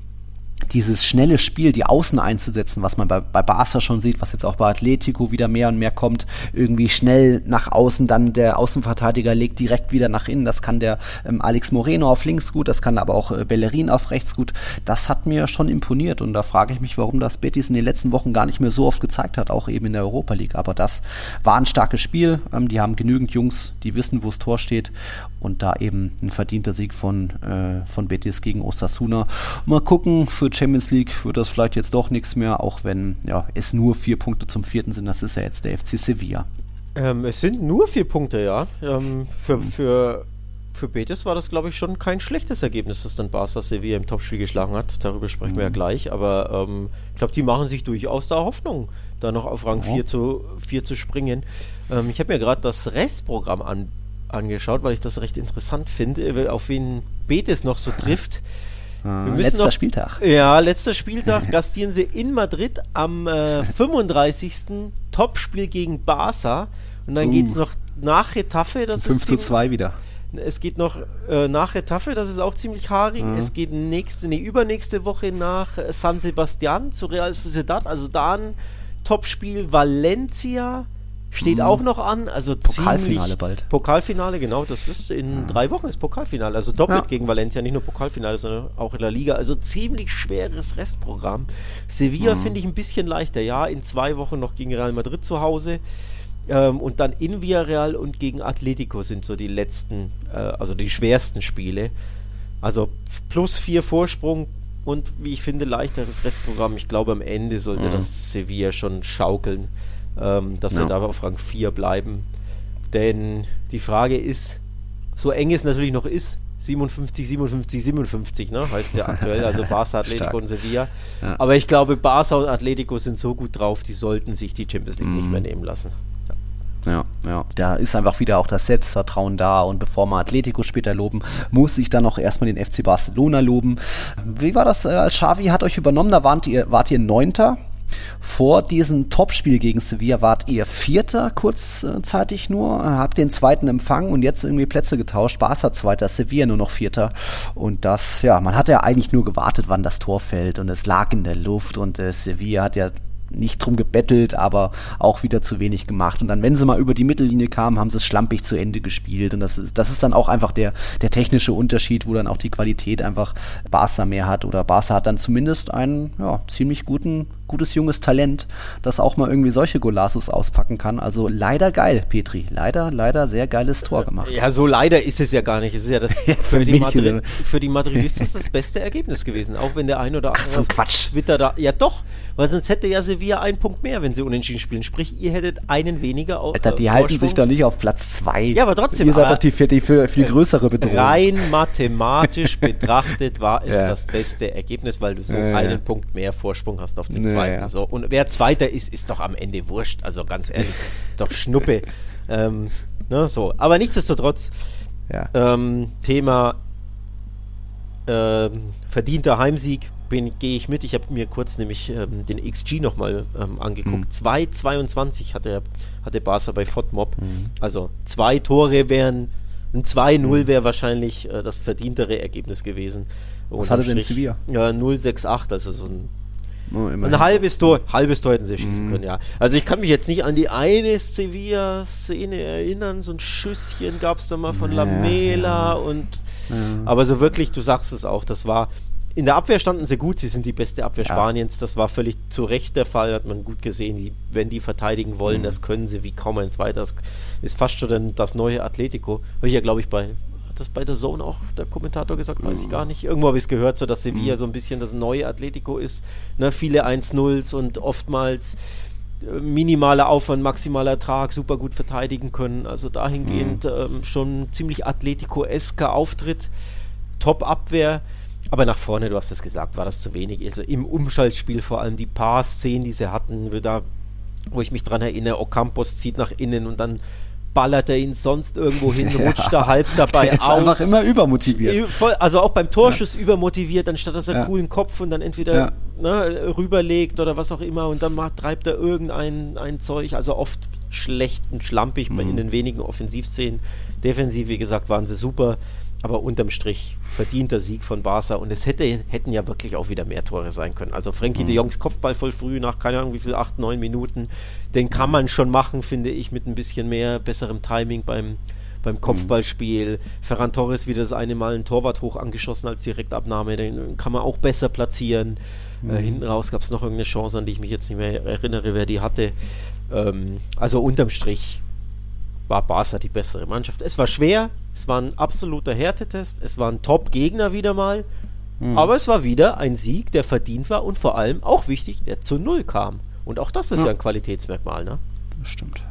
dieses schnelle Spiel, die Außen einzusetzen, was man bei, bei Barca schon sieht, was jetzt auch bei Atletico wieder mehr und mehr kommt, irgendwie schnell nach außen, dann der Außenverteidiger legt direkt wieder nach innen. Das kann der ähm, Alex Moreno auf links gut, das kann aber auch äh, Bellerin auf rechts gut. Das hat mir schon imponiert und da frage ich mich, warum das Betis in den letzten Wochen gar nicht mehr so oft gezeigt hat, auch eben in der Europa League. Aber das war ein starkes Spiel. Ähm, die haben genügend Jungs, die wissen, wo das Tor steht und da eben ein verdienter Sieg von, äh, von Betis gegen Osasuna. Mal gucken, für Champions League wird das vielleicht jetzt doch nichts mehr, auch wenn ja, es nur vier Punkte zum vierten sind. Das ist ja jetzt der FC Sevilla. Ähm, es sind nur vier Punkte, ja. Ähm, für, für, für Betis war das, glaube ich, schon kein schlechtes Ergebnis, dass dann Barca Sevilla im Topspiel geschlagen hat. Darüber sprechen mhm. wir ja mhm. gleich. Aber ähm, ich glaube, die machen sich durchaus da Hoffnung, da noch auf Rang 4 ja. zu, 4 zu springen. Ähm, ich habe mir gerade das Restprogramm an angeschaut, weil ich das recht interessant finde, auf wen Betis noch so trifft. Ah, letzter noch, Spieltag. Ja, letzter Spieltag gastieren sie in Madrid am äh, 35. Topspiel gegen Barca. Und dann uh. geht es noch nach Retafe. Das 5 zu 2 wieder. Es geht noch äh, nach Retafe, das ist auch ziemlich haarig. Mhm. Es geht nächste, nee, übernächste Woche nach San Sebastian zu Real Sociedad. Also da ein Topspiel Valencia steht mhm. auch noch an. Also Pokalfinale bald. Pokalfinale, genau. Das ist in ja. drei Wochen ist Pokalfinale. Also doppelt ja. gegen Valencia, nicht nur Pokalfinale, sondern auch in der Liga. Also ziemlich schweres Restprogramm. Sevilla mhm. finde ich ein bisschen leichter. Ja, in zwei Wochen noch gegen Real Madrid zu Hause. Ähm, und dann in Villarreal und gegen Atletico sind so die letzten, äh, also die schwersten Spiele. Also plus vier Vorsprung und wie ich finde leichteres Restprogramm. Ich glaube am Ende sollte mhm. das Sevilla schon schaukeln ähm, dass ja. sie da auf Rang 4 bleiben. Denn die Frage ist, so eng es natürlich noch ist, 57, 57, 57, ne? heißt ja aktuell, also Barca, Atletico und Sevilla. Ja. Aber ich glaube, Barca und Atletico sind so gut drauf, die sollten sich die Champions League mhm. nicht mehr nehmen lassen. Ja, ja. Da ist einfach wieder auch das Selbstvertrauen da und bevor wir Atletico später loben, muss ich dann auch erstmal den FC Barcelona loben. Wie war das? Äh, Xavi hat euch übernommen, da wart ihr, wart ihr Neunter vor diesem Topspiel gegen Sevilla wart ihr Vierter kurzzeitig nur, habt den zweiten empfangen und jetzt irgendwie Plätze getauscht. Barca Zweiter, Sevilla nur noch Vierter. Und das, ja, man hat ja eigentlich nur gewartet, wann das Tor fällt und es lag in der Luft und äh, Sevilla hat ja nicht drum gebettelt, aber auch wieder zu wenig gemacht. Und dann, wenn sie mal über die Mittellinie kamen, haben sie es schlampig zu Ende gespielt. Und das ist, das ist dann auch einfach der, der technische Unterschied, wo dann auch die Qualität einfach Barca mehr hat. Oder Barca hat dann zumindest einen ja, ziemlich guten, gutes junges Talent, das auch mal irgendwie solche Golassos auspacken kann. Also leider geil, Petri. Leider, leider sehr geiles Tor gemacht. Ja, so leider ist es ja gar nicht. Es ist ja das für, für, die, Madrid, für die Madridisten das beste Ergebnis gewesen. Auch wenn der ein oder andere Ach, so Quatsch. Twitter da. Ja doch, weil sonst hätte ja sie Sevilla einen Punkt mehr, wenn sie unentschieden spielen. Sprich, ihr hättet einen weniger auf. Alter, die äh, halten sich doch nicht auf Platz 2. Ja, aber trotzdem. Ihr seid doch die, die viel, viel größere Bedrohung. Rein mathematisch betrachtet war es ja. das beste Ergebnis, weil du so ja, einen ja. Punkt mehr Vorsprung hast auf den zweiten. So. Und wer Zweiter ist, ist doch am Ende wurscht. Also ganz ehrlich, doch Schnuppe. ähm, ne, so. Aber nichtsdestotrotz, ähm, Thema ähm, verdienter Heimsieg gehe ich mit. Ich habe mir kurz nämlich ähm, den XG nochmal ähm, angeguckt. Mhm. 2,22 hat der, hat der Barca bei FODMOB. Mhm. Also zwei Tore wären, ein 2-0 mhm. wäre wahrscheinlich äh, das verdientere Ergebnis gewesen. Was hatte denn Sevilla? Ja, 0,68, also so ein Oh, ein halbes Tor, halbes Tor hätten sie schießen mm. können, ja. Also ich kann mich jetzt nicht an die eine Sevilla-Szene erinnern, so ein Schüsschen gab es da mal von Lamela ja. und ja. aber so wirklich, du sagst es auch, das war in der Abwehr standen sie gut, sie sind die beste Abwehr ja. Spaniens. Das war völlig zu Recht der Fall, hat man gut gesehen. Die, wenn die verteidigen wollen, mhm. das können sie wie kaum eins weiter. Das ist fast schon das neue Atletico. Habe ich ja, glaube ich, bei hat das bei der Zone auch der Kommentator gesagt, weiß mhm. ich gar nicht. Irgendwo habe ich es gehört, so dass Sevilla mhm. so ein bisschen das neue Atletico ist. Ne, viele 1-0s und oftmals äh, minimaler Aufwand, maximaler Ertrag, super gut verteidigen können. Also dahingehend mhm. ähm, schon ziemlich Atletico-esker Auftritt. Top-Abwehr. Aber nach vorne, du hast es gesagt, war das zu wenig. Also im Umschaltspiel vor allem die paar Szenen, die sie hatten, da, wo ich mich dran erinnere, Ocampos zieht nach innen und dann ballert er ihn sonst irgendwo hin, rutscht ja, er halb dabei ist aus. einfach immer übermotiviert. Also auch beim Torschuss ja. übermotiviert, anstatt dass er ja. coolen Kopf und dann entweder ja. ne, rüberlegt oder was auch immer und dann macht, treibt er irgendein ein Zeug. Also oft schlecht und schlampig mhm. in den wenigen Offensivszenen. Defensiv, wie gesagt, waren sie super aber unterm Strich verdienter Sieg von Barca und es hätte, hätten ja wirklich auch wieder mehr Tore sein können. Also Frankie mhm. de Jongs Kopfball voll früh nach keine Ahnung wie viel, acht, neun Minuten, den kann man schon machen, finde ich, mit ein bisschen mehr besserem Timing beim, beim mhm. Kopfballspiel. Mhm. Ferran Torres wieder das eine Mal ein Torwart hoch angeschossen als Direktabnahme, den kann man auch besser platzieren. Äh, mhm. Äh, hinten raus gab es noch irgendeine Chance, an die ich mich jetzt nicht mehr erinnere, wer die hatte. Ähm, also unterm Strich war Barca die bessere Mannschaft. Es war schwer, es war ein absoluter Härtetest, es war ein Top-Gegner wieder mal, mhm. aber es war wieder ein Sieg, der verdient war und vor allem auch wichtig, der zu Null kam. Und auch das ist ja, ja ein Qualitätsmerkmal, ne? Das stimmt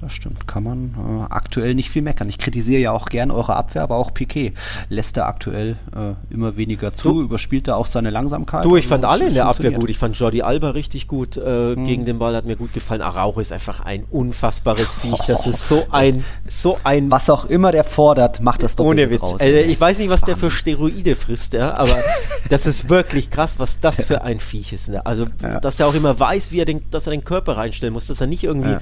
das stimmt. Kann man äh, aktuell nicht viel meckern. Ich kritisiere ja auch gern eure Abwehr, aber auch Piquet lässt er aktuell äh, immer weniger zu, du, überspielt er auch seine Langsamkeit. Du, ich fand alle in der Abwehr gut. Ich fand Jordi Alba richtig gut äh, hm. gegen den Ball, hat mir gut gefallen. Araujo ist einfach ein unfassbares Viech. Das ist so ein, so ein. Was auch immer der fordert, macht das doch Ohne Witz. Raus, also, ich weiß nicht, was Wahnsinn. der für Steroide frisst, ja, aber das ist wirklich krass, was das für ein Viech ist. Ne? Also, ja. dass er auch immer weiß, wie er den, dass er den Körper reinstellen muss, dass er nicht irgendwie. Ja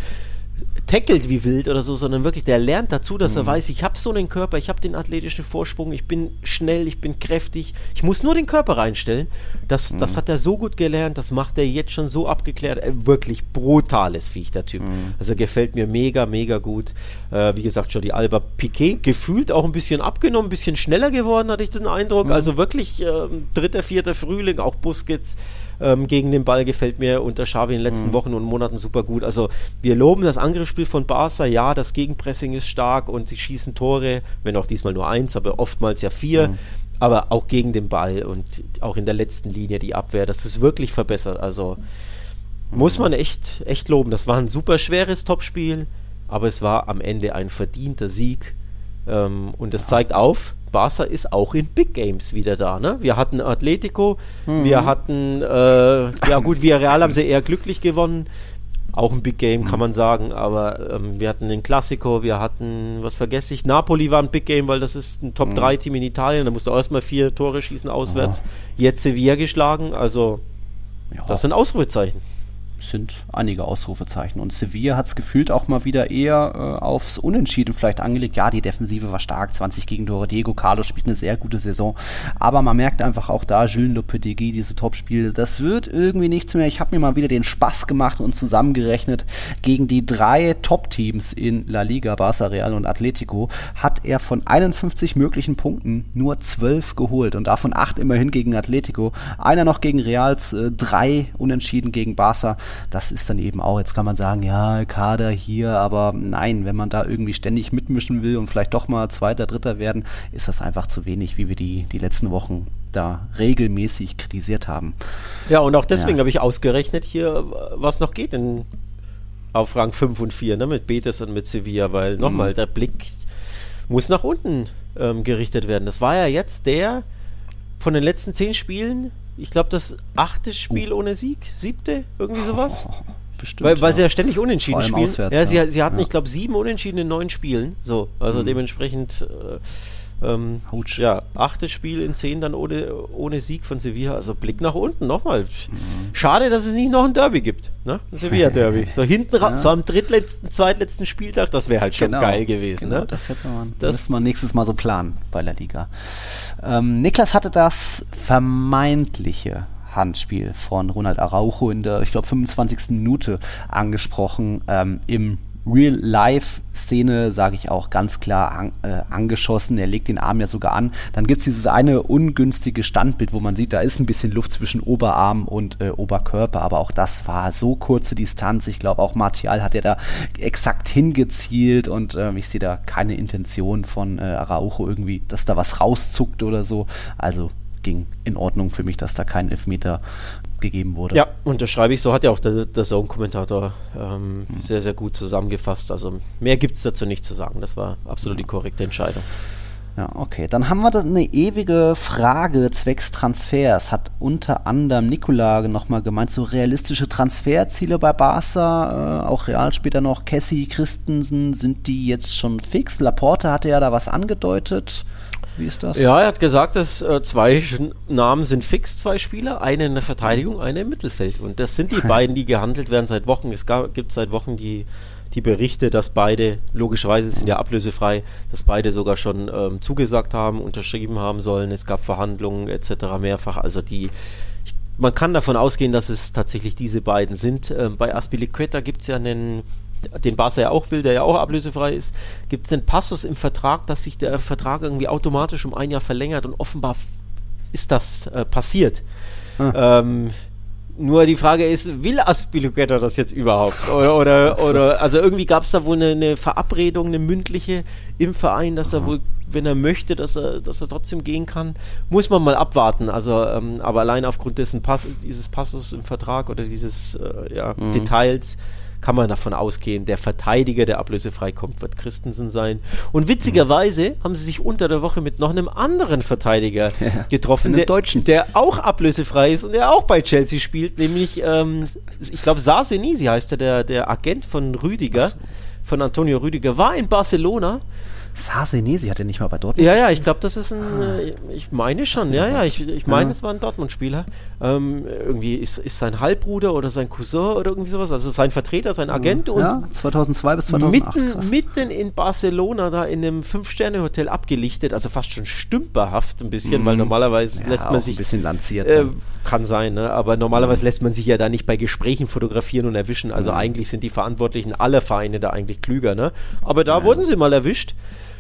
tackelt wie wild oder so, sondern wirklich, der lernt dazu, dass mhm. er weiß, ich habe so einen Körper, ich habe den athletischen Vorsprung, ich bin schnell, ich bin kräftig, ich muss nur den Körper reinstellen. Das, mhm. das hat er so gut gelernt, das macht er jetzt schon so abgeklärt. Äh, wirklich brutales Viech, der Typ. Mhm. Also gefällt mir mega, mega gut. Äh, wie gesagt, Jordi Alba Piquet, gefühlt auch ein bisschen abgenommen, ein bisschen schneller geworden, hatte ich den Eindruck. Mhm. Also wirklich äh, dritter, vierter Frühling, auch Busquets ähm, gegen den Ball gefällt mir unter Xavi in den letzten mhm. Wochen und Monaten super gut. Also wir loben das Angriffsspiel von Barca. Ja, das Gegenpressing ist stark und sie schießen Tore, wenn auch diesmal nur eins, aber oftmals ja vier. Mhm. Aber auch gegen den Ball und auch in der letzten Linie die Abwehr, das ist wirklich verbessert. Also mhm. muss man echt, echt loben. Das war ein super schweres Topspiel, aber es war am Ende ein verdienter Sieg. Ähm, und es zeigt auf, Barca ist auch in Big Games wieder da. Ne? Wir hatten Atletico, mhm. wir hatten, äh, ja gut, Villarreal haben sie eher glücklich gewonnen. Auch ein Big Game, kann mhm. man sagen. Aber ähm, wir hatten den Classico, wir hatten, was vergesse ich, Napoli war ein Big Game, weil das ist ein Top-3-Team mhm. in Italien. Da musst du erstmal vier Tore schießen auswärts. Ja. Jetzt Sevilla geschlagen. Also, ja. das sind Ausrufezeichen sind einige Ausrufezeichen. Und Sevilla hat es gefühlt auch mal wieder eher äh, aufs Unentschieden vielleicht angelegt. Ja, die Defensive war stark, 20 Gegentore. Diego Carlos spielt eine sehr gute Saison. Aber man merkt einfach auch da, Jules Lopetegui, diese Topspiele, das wird irgendwie nichts mehr. Ich habe mir mal wieder den Spaß gemacht und zusammengerechnet. Gegen die drei Top-Teams in La Liga, Barça, Real und Atletico, hat er von 51 möglichen Punkten nur 12 geholt. Und davon 8 immerhin gegen Atletico. Einer noch gegen Reals, äh, drei Unentschieden gegen Barça das ist dann eben auch, jetzt kann man sagen, ja, Kader hier, aber nein, wenn man da irgendwie ständig mitmischen will und vielleicht doch mal Zweiter, Dritter werden, ist das einfach zu wenig, wie wir die, die letzten Wochen da regelmäßig kritisiert haben. Ja, und auch deswegen ja. habe ich ausgerechnet hier, was noch geht in, auf Rang 5 und 4, ne, mit Betis und mit Sevilla, weil nochmal, mhm. der Blick muss nach unten ähm, gerichtet werden. Das war ja jetzt der von den letzten zehn Spielen, ich glaube, das achte Spiel oh. ohne Sieg, siebte, irgendwie sowas. Oh, bestimmt, weil, weil ja. sie ja ständig unentschieden spielen. Auswärts, ja, sie, sie hatten, ja. ich glaube, sieben Unentschieden in neun Spielen. So, also mhm. dementsprechend. Äh, ähm, ja, achtes Spiel in zehn dann ohne, ohne Sieg von Sevilla. Also Blick nach unten nochmal. Mhm. Schade, dass es nicht noch ein Derby gibt. Ne? Ein Sevilla-Derby. So hinten ja. so am drittletzten, zweitletzten Spieltag, das wäre halt schon genau. geil gewesen. Genau, ne? das hätte man. Das müsste man nächstes Mal so planen bei der Liga. Ähm, Niklas hatte das vermeintliche Handspiel von Ronald Araujo in der, ich glaube, 25. Minute angesprochen ähm, im Real-Life-Szene, sage ich auch ganz klar, an, äh, angeschossen. Er legt den Arm ja sogar an. Dann gibt es dieses eine ungünstige Standbild, wo man sieht, da ist ein bisschen Luft zwischen Oberarm und äh, Oberkörper, aber auch das war so kurze Distanz. Ich glaube, auch Martial hat ja da exakt hingezielt und äh, ich sehe da keine Intention von äh, Araujo irgendwie, dass da was rauszuckt oder so. Also ging in Ordnung für mich, dass da kein Elfmeter gegeben wurde. Ja, unterschreibe ich. So hat ja auch der, der Zone-Kommentator ähm, mhm. sehr, sehr gut zusammengefasst. Also mehr gibt es dazu nicht zu sagen. Das war absolut ja. die korrekte Entscheidung. Ja, okay. Dann haben wir eine ewige Frage zwecks Transfers. Hat unter anderem Nikola nochmal gemeint, so realistische Transferziele bei Barca, äh, auch Real später noch, Cassie, Christensen, sind die jetzt schon fix? Laporte hatte ja da was angedeutet. Wie ist das? Ja, er hat gesagt, dass äh, zwei Namen sind fix, zwei Spieler, eine in der Verteidigung, eine im Mittelfeld. Und das sind die beiden, die gehandelt werden seit Wochen. Es gab, gibt seit Wochen die, die Berichte, dass beide, logischerweise sind ja ablösefrei, dass beide sogar schon ähm, zugesagt haben, unterschrieben haben sollen. Es gab Verhandlungen etc. mehrfach. Also die man kann davon ausgehen, dass es tatsächlich diese beiden sind. Ähm, bei Aspilicueta gibt es ja einen den Barca ja auch will, der ja auch ablösefrei ist, gibt es einen Passus im Vertrag, dass sich der Vertrag irgendwie automatisch um ein Jahr verlängert und offenbar ist das äh, passiert. Ah. Ähm, nur die Frage ist, will Aspilicueta das jetzt überhaupt? Oder, oder, so. oder also irgendwie gab es da wohl eine, eine, Verabredung, eine mündliche im Verein, dass Aha. er wohl, wenn er möchte, dass er, dass er trotzdem gehen kann. Muss man mal abwarten. Also, ähm, aber allein aufgrund dessen Pass, dieses Passus im Vertrag oder dieses äh, ja, mhm. Details kann man davon ausgehen, der Verteidiger, der ablösefrei kommt, wird Christensen sein. Und witzigerweise haben sie sich unter der Woche mit noch einem anderen Verteidiger ja, getroffen, der, Deutschen. der auch ablösefrei ist und der auch bei Chelsea spielt, nämlich, ähm, ich glaube, Sarsenisi heißt er, der, der Agent von Rüdiger, so. von Antonio Rüdiger, war in Barcelona Sarsenesi hat er nicht mal bei Dortmund Ja, ja, ich glaube, das ist ein, ah. Äh, ich meine schon, ja, ja, ich, ich meine, ja. es war ein Dortmund-Spieler. Ähm, irgendwie ist, ist sein Halbbruder oder sein Cousin oder irgendwie sowas, also sein Vertreter, sein Agent. Ja, und 2002 bis 2008. Mitten, mitten in Barcelona, da in einem Fünf-Sterne-Hotel abgelichtet, also fast schon stümperhaft ein bisschen, mhm. weil normalerweise ja, lässt man sich... ein bisschen lanciert. Äh, kann sein, ne? aber normalerweise mhm. lässt man sich ja da nicht bei Gesprächen fotografieren und erwischen, also mhm. eigentlich sind die Verantwortlichen aller Vereine da eigentlich klüger, ne? Aber da wurden sie mal erwischt.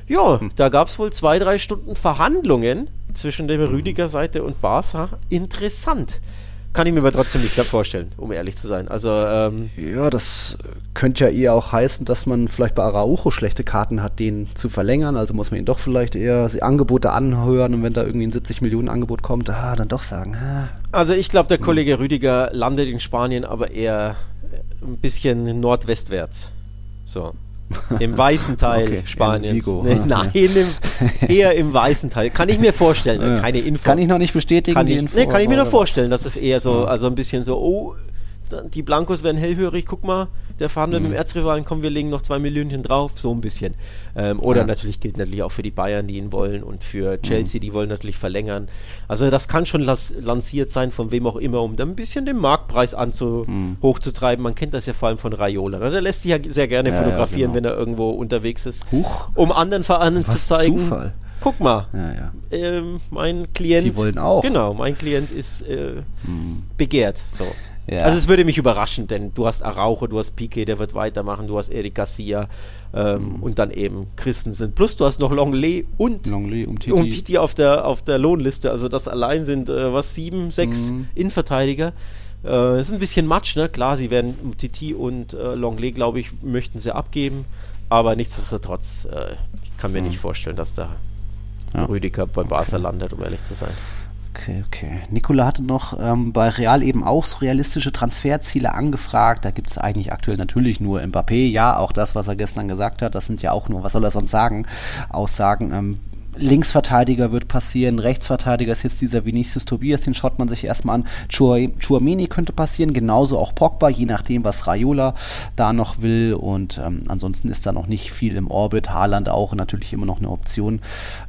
Ja, hm. da gab es wohl zwei, drei Stunden Verhandlungen zwischen der Rüdiger-Seite und Barca. Interessant. Kann ich mir aber trotzdem nicht vorstellen, um ehrlich zu sein. Also, ähm, ja, das könnte ja eher auch heißen, dass man vielleicht bei Araujo schlechte Karten hat, den zu verlängern. Also muss man ihn doch vielleicht eher Angebote anhören und wenn da irgendwie ein 70 Millionen Angebot kommt, ah, dann doch sagen. Ah. Also ich glaube, der Kollege Rüdiger landet in Spanien, aber eher ein bisschen nordwestwärts. So. Im weißen Teil okay, Spaniens. Nee, nein, im, eher im weißen Teil. Kann ich mir vorstellen. Ja. Keine Info. Kann ich noch nicht bestätigen. Kann, ich, nee, kann ich mir nur vorstellen, dass es eher so, also ein bisschen so, oh, die Blancos werden hellhörig, guck mal, der Verhandler mhm. mit dem Erzrivalen, komm, wir legen noch zwei Millionen drauf, so ein bisschen. Ähm, oder ja. natürlich gilt natürlich auch für die Bayern, die ihn wollen und für Chelsea, mhm. die wollen natürlich verlängern. Also das kann schon lanciert sein, von wem auch immer, um dann ein bisschen den Marktpreis anzu mhm. hochzutreiben. Man kennt das ja vor allem von Raiola. Ne? Der lässt sich ja sehr gerne ja, fotografieren, ja, genau. wenn er irgendwo unterwegs ist, Huch. um anderen Vereinen zu zeigen. Zufall. Guck mal, ja, ja. Ähm, mein Klient. Die wollen auch. Genau, mein Klient ist äh, hm. begehrt. So. Ja. Also es würde mich überraschen, denn du hast Araujo, du hast Piquet, der wird weitermachen, du hast Eric Garcia ähm, mhm. und dann eben Christensen. Plus du hast noch Longley und Longley um Titi. Um Titi auf der, auf der Lohnliste. Also das allein sind äh, was, sieben, sechs mhm. Innenverteidiger. Äh, ist ein bisschen Matsch, ne? Klar, sie werden um Titi und äh, Longley, glaube ich, möchten sie abgeben. Aber nichtsdestotrotz, äh, ich kann mir mhm. nicht vorstellen, dass da ja. Rüdiger bei okay. Barca landet, um ehrlich zu sein. Okay, okay. Nikola hatte noch ähm, bei Real eben auch so realistische Transferziele angefragt. Da gibt es eigentlich aktuell natürlich nur Mbappé. Ja, auch das, was er gestern gesagt hat, das sind ja auch nur, was soll er sonst sagen, Aussagen. Ähm, Linksverteidiger wird passieren, Rechtsverteidiger ist jetzt dieser Vinicius Tobias, den schaut man sich erstmal an. Chuamini könnte passieren, genauso auch Pogba, je nachdem, was Raiola da noch will. Und ähm, ansonsten ist da noch nicht viel im Orbit. Haaland auch natürlich immer noch eine Option.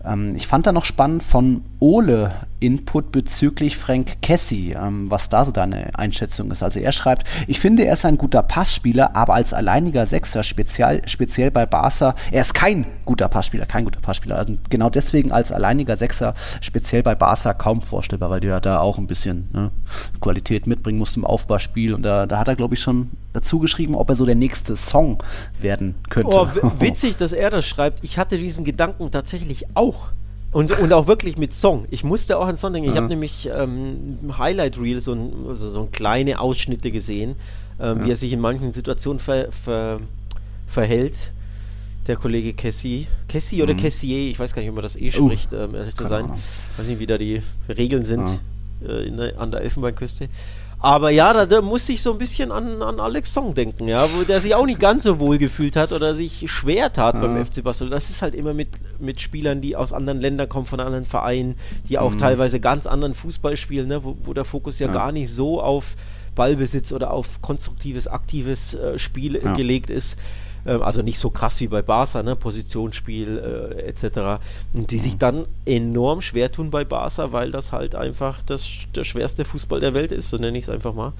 Ähm, ich fand da noch spannend von Ole Input bezüglich Frank Cassie, ähm, was da so deine Einschätzung ist. Also er schreibt, ich finde, er ist ein guter Passspieler, aber als alleiniger Sechser, speziell, speziell bei Barca, er ist kein guter Passspieler, kein guter Passspieler. Genau deswegen als alleiniger Sechser, speziell bei Barca, kaum vorstellbar, weil du ja da auch ein bisschen ne, Qualität mitbringen musst im Aufbauspiel. Und da, da hat er, glaube ich, schon dazu geschrieben, ob er so der nächste Song werden könnte. Oh, witzig, dass er das schreibt. Ich hatte diesen Gedanken tatsächlich auch. Und, und auch wirklich mit Song. Ich musste auch an Song denken. Ich habe nämlich ähm, Highlight Reel, so, ein, also so kleine Ausschnitte gesehen, ähm, ja. wie er sich in manchen Situationen ver, ver, verhält. Der Kollege Cassie. Cassie oder mhm. Cassier, ich weiß gar nicht, ob man das eh uh, spricht, ähm, ehrlich zu sein. Ich weiß nicht, wie da die Regeln sind ja. äh, der, an der Elfenbeinküste. Aber ja, da, da musste ich so ein bisschen an, an Alex Song denken, ja, wo der sich auch nicht ganz so wohl gefühlt hat oder sich schwer tat ja. beim FC Barcelona. Das ist halt immer mit, mit Spielern, die aus anderen Ländern kommen, von anderen Vereinen, die auch mhm. teilweise ganz anderen Fußball spielen, ne, wo, wo der Fokus ja, ja, gar nicht so auf Ballbesitz oder auf konstruktives, aktives äh, Spiel ja. gelegt ist. Ähm, also nicht so krass wie bei Barca, ne? Positionsspiel äh, etc. Und die sich mhm. dann enorm schwer tun bei Barca, weil das halt einfach das, der schwerste Fußball der Welt ist, so nenne ich es einfach mal.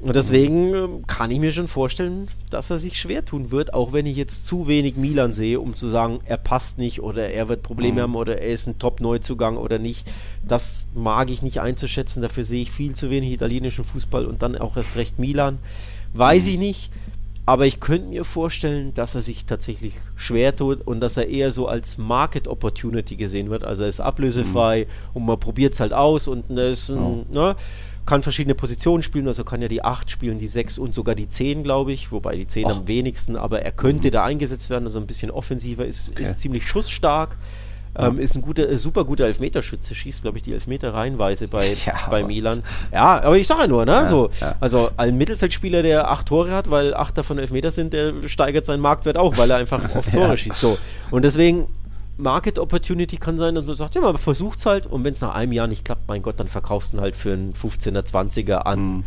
Und deswegen äh, kann ich mir schon vorstellen, dass er sich schwer tun wird, auch wenn ich jetzt zu wenig Milan sehe, um zu sagen, er passt nicht oder er wird Probleme mhm. haben oder er ist ein Top-Neuzugang oder nicht. Das mag ich nicht einzuschätzen. Dafür sehe ich viel zu wenig italienischen Fußball und dann auch erst recht Milan. Weiß mhm. ich nicht. Aber ich könnte mir vorstellen, dass er sich tatsächlich schwer tut und dass er eher so als Market Opportunity gesehen wird. Also er ist ablösefrei mhm. und man probiert es halt aus und er ist ein, oh. ne, kann verschiedene Positionen spielen, also kann ja die 8 spielen, die 6 und sogar die 10, glaube ich, wobei die 10 oh. am wenigsten, aber er könnte mhm. da eingesetzt werden, also ein bisschen offensiver, ist, okay. ist ziemlich schussstark. Ähm, ist ein guter, äh, super guter Elfmeterschütze, schießt, glaube ich, die Elfmeter reihenweise bei, ja, bei Milan. Ja, aber ich sage ja nur, ne? Ja, so, ja. Also ein Mittelfeldspieler, der acht Tore hat, weil acht davon Elfmeter sind, der steigert seinen Marktwert auch, weil er einfach oft Tore schießt. So. Und deswegen, Market Opportunity kann sein, dass man sagt, ja, man versucht es halt und wenn es nach einem Jahr nicht klappt, mein Gott, dann verkaufst du ihn halt für einen 15er, 20er an. Mhm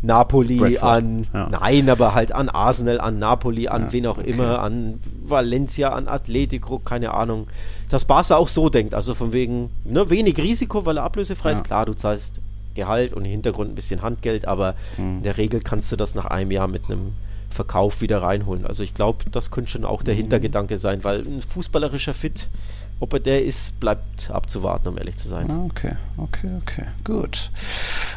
Napoli, Bradford, an, ja. nein, aber halt an Arsenal, an Napoli, an ja, wen auch okay. immer, an Valencia, an Atletico, keine Ahnung. Dass Barca auch so denkt, also von wegen, ne, wenig Risiko, weil er ablösefrei ja. ist. Klar, du zahlst Gehalt und im Hintergrund ein bisschen Handgeld, aber mhm. in der Regel kannst du das nach einem Jahr mit einem Verkauf wieder reinholen. Also ich glaube, das könnte schon auch der mhm. Hintergedanke sein, weil ein fußballerischer Fit ob er der ist, bleibt abzuwarten, um ehrlich zu sein. Ah, okay, okay, okay, gut.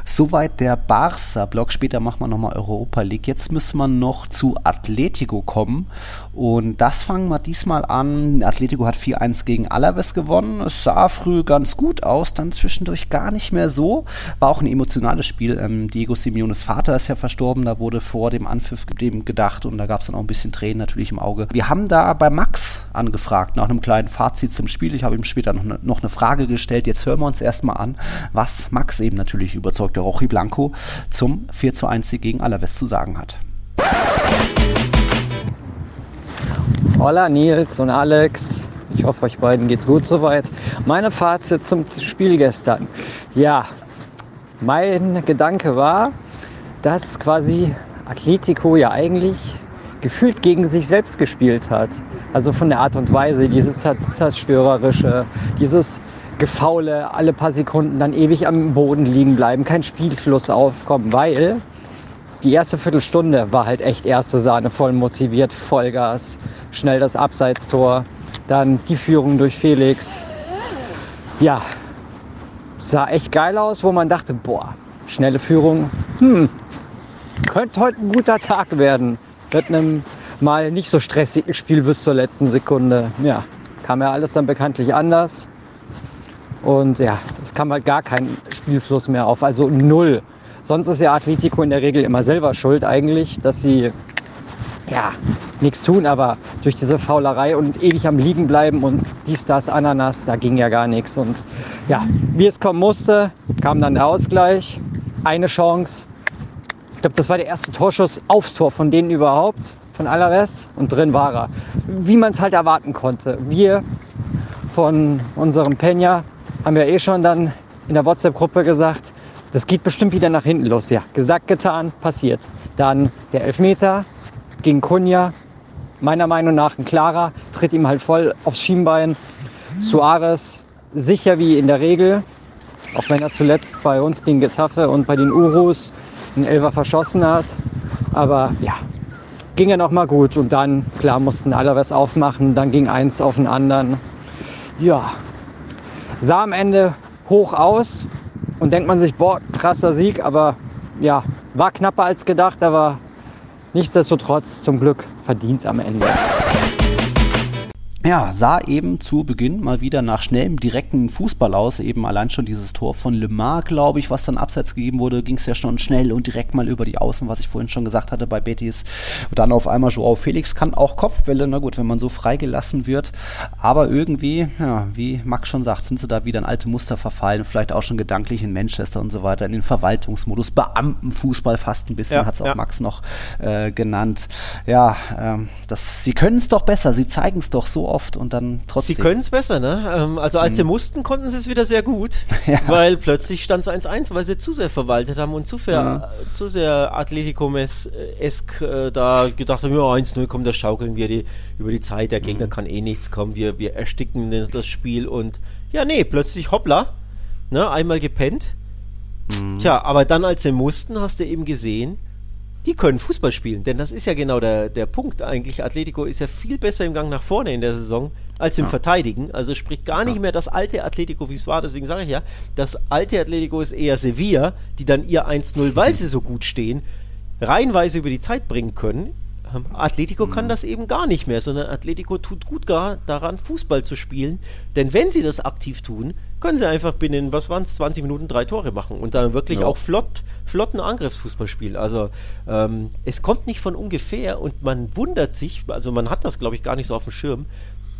Soweit der Barca-Block. Später machen wir nochmal Europa League. Jetzt müssen wir noch zu Atletico kommen. Und das fangen wir diesmal an. Atletico hat 4-1 gegen Alaves gewonnen. Es sah früh ganz gut aus, dann zwischendurch gar nicht mehr so. War auch ein emotionales Spiel. Ähm, Diego Simeones Vater ist ja verstorben. Da wurde vor dem Anpfiff dem gedacht und da gab es dann auch ein bisschen Tränen natürlich im Auge. Wir haben da bei Max angefragt nach einem kleinen Fazit zum Spiel. Ich habe ihm später noch eine, noch eine Frage gestellt. Jetzt hören wir uns erstmal an, was Max eben natürlich überzeugte Rochi Blanco zum 4 zu 1 Sieg gegen Alaves zu sagen hat. Hola Nils und Alex. Ich hoffe, euch beiden geht's gut soweit. Meine Fazit zum Spiel gestern. Ja, mein Gedanke war, dass quasi Atletico ja eigentlich gefühlt gegen sich selbst gespielt hat. Also von der Art und Weise, dieses zerstörerische, dieses Gefaule, alle paar Sekunden dann ewig am Boden liegen bleiben, kein Spielfluss aufkommen, weil die erste Viertelstunde war halt echt erste Sahne, voll motiviert, Vollgas, schnell das Abseitstor, dann die Führung durch Felix. Ja, sah echt geil aus, wo man dachte, boah, schnelle Führung, hm, könnte heute ein guter Tag werden mit einem mal nicht so stressigen Spiel bis zur letzten Sekunde. Ja, kam ja alles dann bekanntlich anders. Und ja, es kam halt gar kein Spielfluss mehr auf, also null. Sonst ist ja Atletico in der Regel immer selber schuld eigentlich, dass sie ja, nichts tun, aber durch diese Faulerei und ewig am Liegen bleiben und dies, das, Ananas, da ging ja gar nichts. Und ja, wie es kommen musste, kam dann der Ausgleich, eine Chance. Ich glaube, das war der erste Torschuss aufs Tor von denen überhaupt, von Alaves. Und drin war er. Wie man es halt erwarten konnte. Wir von unserem Peña haben ja eh schon dann in der WhatsApp-Gruppe gesagt, das geht bestimmt wieder nach hinten los. Ja, gesagt, getan, passiert. Dann der Elfmeter gegen Kunja. Meiner Meinung nach ein klarer, tritt ihm halt voll aufs Schienbein. Suarez sicher wie in der Regel, auch wenn er zuletzt bei uns gegen Getafe und bei den Urus einen Elfer verschossen hat. Aber ja, ging ja noch mal gut und dann, klar, mussten alle was aufmachen, dann ging eins auf den anderen. Ja, sah am Ende hoch aus und denkt man sich, boah, krasser Sieg, aber ja, war knapper als gedacht, aber nichtsdestotrotz zum Glück verdient am Ende ja, sah eben zu Beginn mal wieder nach schnellem, direkten Fußball aus. Eben allein schon dieses Tor von Lemar, glaube ich, was dann abseits gegeben wurde, ging es ja schon schnell und direkt mal über die Außen, was ich vorhin schon gesagt hatte bei Betis. Und dann auf einmal Joao Felix kann auch Kopfwelle, na gut, wenn man so freigelassen wird. Aber irgendwie, ja, wie Max schon sagt, sind sie da wieder in alte Muster verfallen, vielleicht auch schon gedanklich in Manchester und so weiter, in den Verwaltungsmodus, Beamtenfußball fast ein bisschen, ja, hat es auch ja. Max noch äh, genannt. Ja, ähm, das, sie können es doch besser, sie zeigen es doch so oft und dann trotzdem. Sie können es besser, ne? Ähm, also als mhm. sie mussten, konnten sie es wieder sehr gut, ja. weil plötzlich stand es 1-1, weil sie zu sehr verwaltet haben und zu, sehr, mhm. zu sehr Atletico-esk äh, da gedacht haben, ja 1-0, komm, das schaukeln wir die, über die Zeit, der Gegner mhm. kann eh nichts kommen, wir, wir ersticken das Spiel und ja, nee, plötzlich hoppla, ne? Einmal gepennt. Mhm. Tja, aber dann, als sie mussten, hast du eben gesehen, die können Fußball spielen, denn das ist ja genau der, der Punkt eigentlich. Atletico ist ja viel besser im Gang nach vorne in der Saison als im ja. Verteidigen. Also sprich gar nicht ja. mehr das alte Atletico, wie es war. Deswegen sage ich ja, das alte Atletico ist eher Sevilla, die dann ihr 1-0, weil sie so gut stehen, reihenweise über die Zeit bringen können. Ähm, Atletico mhm. kann das eben gar nicht mehr, sondern Atletico tut gut gar daran, Fußball zu spielen. Denn wenn sie das aktiv tun, können sie einfach binnen, was waren es, 20 Minuten drei Tore machen und dann wirklich ja. auch flott, flotten Angriffsfußball spielen. Also ähm, es kommt nicht von ungefähr und man wundert sich, also man hat das glaube ich gar nicht so auf dem Schirm.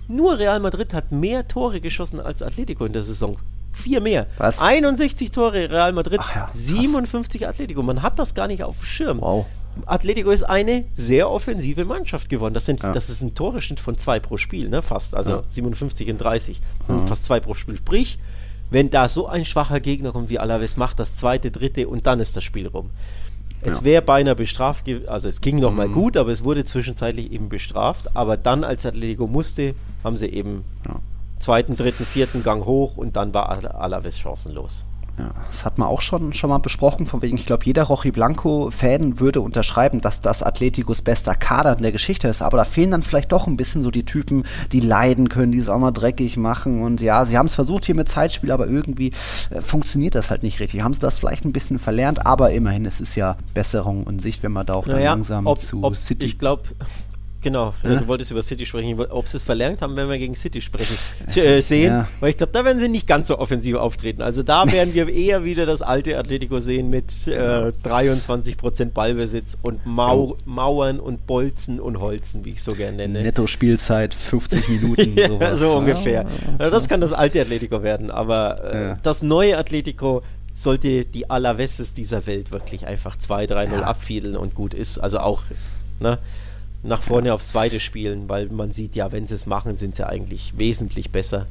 Nur Real Madrid hat mehr Tore geschossen als Atletico in der Saison. Vier mehr. Was? 61 Tore Real Madrid, ja, 57 Atletico. Man hat das gar nicht auf dem Schirm. Wow. Atletico ist eine sehr offensive Mannschaft geworden. Das, sind, ja. das ist ein Toreschnitt von zwei pro Spiel, ne? fast. Also ja. 57 in 30. Mhm. Fast zwei pro Spiel. Sprich, wenn da so ein schwacher Gegner kommt wie Alaves, macht das zweite, dritte und dann ist das Spiel rum. Es ja. wäre beinahe bestraft, also es ging nochmal mhm. gut, aber es wurde zwischenzeitlich eben bestraft. Aber dann, als Atletico musste, haben sie eben zweiten, dritten, vierten Gang hoch und dann war Alaves chancenlos. Ja, das hat man auch schon, schon mal besprochen, von wegen, ich glaube, jeder Rochi Blanco-Fan würde unterschreiben, dass das Atleticos bester Kader in der Geschichte ist, aber da fehlen dann vielleicht doch ein bisschen so die Typen, die leiden können, die es auch mal dreckig machen und ja, sie haben es versucht hier mit Zeitspiel, aber irgendwie äh, funktioniert das halt nicht richtig. Haben sie das vielleicht ein bisschen verlernt, aber immerhin, es ist ja Besserung in Sicht, wenn man da auch naja, dann langsam ob, zu ob, City... Ich glaube, Genau, ja? du wolltest über City sprechen. Ob sie es verlernt haben, wenn wir gegen City sprechen, äh, sehen. Ja. Weil ich glaube, da werden sie nicht ganz so offensiv auftreten. Also da werden wir eher wieder das alte Atletico sehen mit äh, 23% Ballbesitz und Mau Mauern und Bolzen und Holzen, wie ich so gerne nenne. Netto-Spielzeit 50 Minuten. ja, so ungefähr. Ja, das kann das alte Atletico werden. Aber äh, das neue Atletico sollte die Alaveses dieser Welt wirklich einfach 2-3-0 abfiedeln und gut ist. Also auch, ne? Nach vorne ja. aufs zweite spielen, weil man sieht ja, wenn sie es machen, sind sie eigentlich wesentlich besser.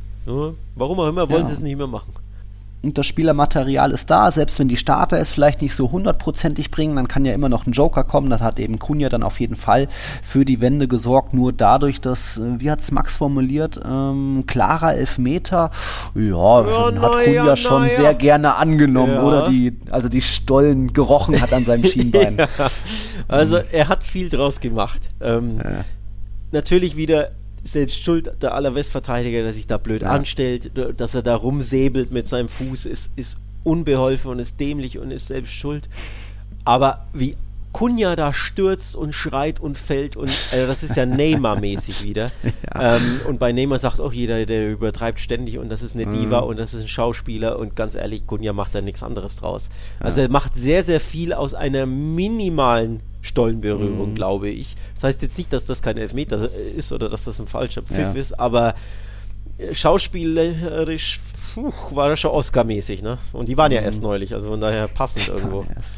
Warum auch immer wollen ja. sie es nicht mehr machen und das Spielermaterial ist da, selbst wenn die Starter es vielleicht nicht so hundertprozentig bringen, dann kann ja immer noch ein Joker kommen, das hat eben Kunja dann auf jeden Fall für die Wende gesorgt, nur dadurch, dass, äh, wie hat es Max formuliert, ähm, klarer Elfmeter, ja, ja hat Kunja ja, schon ja. sehr gerne angenommen, oder? Die, also die Stollen gerochen hat an seinem Schienbein. also er hat viel draus gemacht. Ähm, natürlich wieder selbst schuld der Allerwest-Verteidiger, der sich da blöd ja. anstellt, dass er da rumsäbelt mit seinem Fuß, ist, ist unbeholfen und ist dämlich und ist selbst schuld. Aber wie Kunja da stürzt und schreit und fällt und also das ist ja Neymar-mäßig wieder. Ja. Ähm, und bei Neymar sagt auch jeder, der übertreibt ständig und das ist eine Diva mhm. und das ist ein Schauspieler und ganz ehrlich, Kunja macht da nichts anderes draus. Also er macht sehr, sehr viel aus einer minimalen Stollenberührung, mhm. glaube ich. Das heißt jetzt nicht, dass das kein Elfmeter ist oder dass das ein falscher Pfiff ja. ist, aber äh, schauspielerisch puh, war das schon Oscar-mäßig, ne? Und die waren mhm. ja erst neulich, also von daher passend irgendwo. Erst.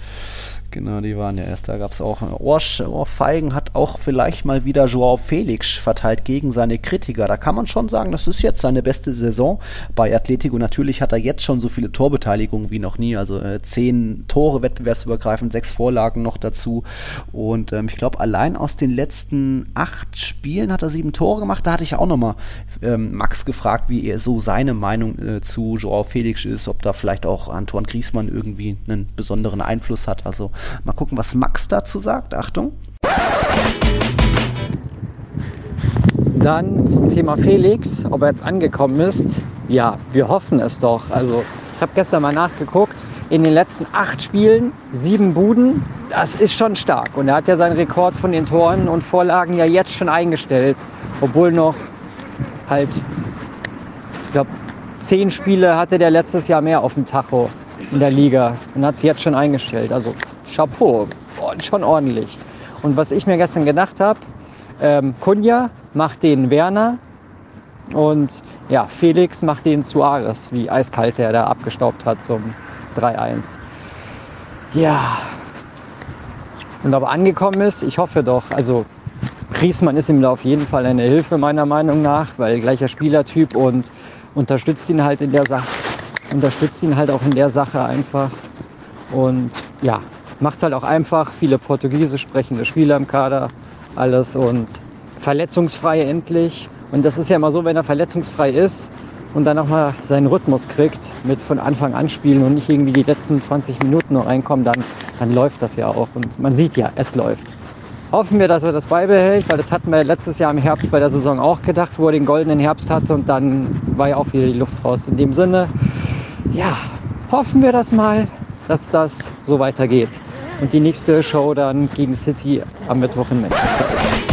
Genau, die waren ja erst. Da gab es auch Ohrfeigen, hat auch vielleicht mal wieder Joao Felix verteilt gegen seine Kritiker. Da kann man schon sagen, das ist jetzt seine beste Saison bei Atletico. Natürlich hat er jetzt schon so viele Torbeteiligungen wie noch nie. Also äh, zehn Tore wettbewerbsübergreifend, sechs Vorlagen noch dazu. Und ähm, ich glaube, allein aus den letzten acht Spielen hat er sieben Tore gemacht. Da hatte ich auch nochmal ähm, Max gefragt, wie er so seine Meinung äh, zu Joao Felix ist, ob da vielleicht auch Antoine Griesmann irgendwie einen besonderen Einfluss hat. Also Mal gucken, was Max dazu sagt. Achtung. Dann zum Thema Felix, ob er jetzt angekommen ist. Ja, wir hoffen es doch. Also ich habe gestern mal nachgeguckt. In den letzten acht Spielen sieben Buden. Das ist schon stark. Und er hat ja seinen Rekord von den Toren und Vorlagen ja jetzt schon eingestellt. Obwohl noch halt, ich glaube, zehn Spiele hatte der letztes Jahr mehr auf dem Tacho in der Liga und hat es jetzt schon eingestellt. Also Chapeau, schon ordentlich. Und was ich mir gestern gedacht habe, ähm, Kunja macht den Werner und ja, Felix macht den Suarez, wie eiskalt der da abgestaubt hat zum 3-1. Ja, und ob er angekommen ist, ich hoffe doch. Also Griesmann ist ihm da auf jeden Fall eine Hilfe meiner Meinung nach, weil gleicher Spielertyp und unterstützt ihn halt in der Sache, unterstützt ihn halt auch in der Sache einfach. Und ja, macht es halt auch einfach. Viele Portugiesisch sprechende Spieler im Kader, alles und verletzungsfrei endlich. Und das ist ja immer so, wenn er verletzungsfrei ist und dann nochmal seinen Rhythmus kriegt mit von Anfang an spielen und nicht irgendwie die letzten 20 Minuten noch reinkommen, dann, dann läuft das ja auch. Und man sieht ja, es läuft. Hoffen wir, dass er das beibehält, weil das hatten wir letztes Jahr im Herbst bei der Saison auch gedacht, wo er den goldenen Herbst hatte und dann war ja auch wieder die Luft raus. In dem Sinne, ja, hoffen wir das mal, dass das so weitergeht und die nächste Show dann gegen City am Mittwoch in Manchester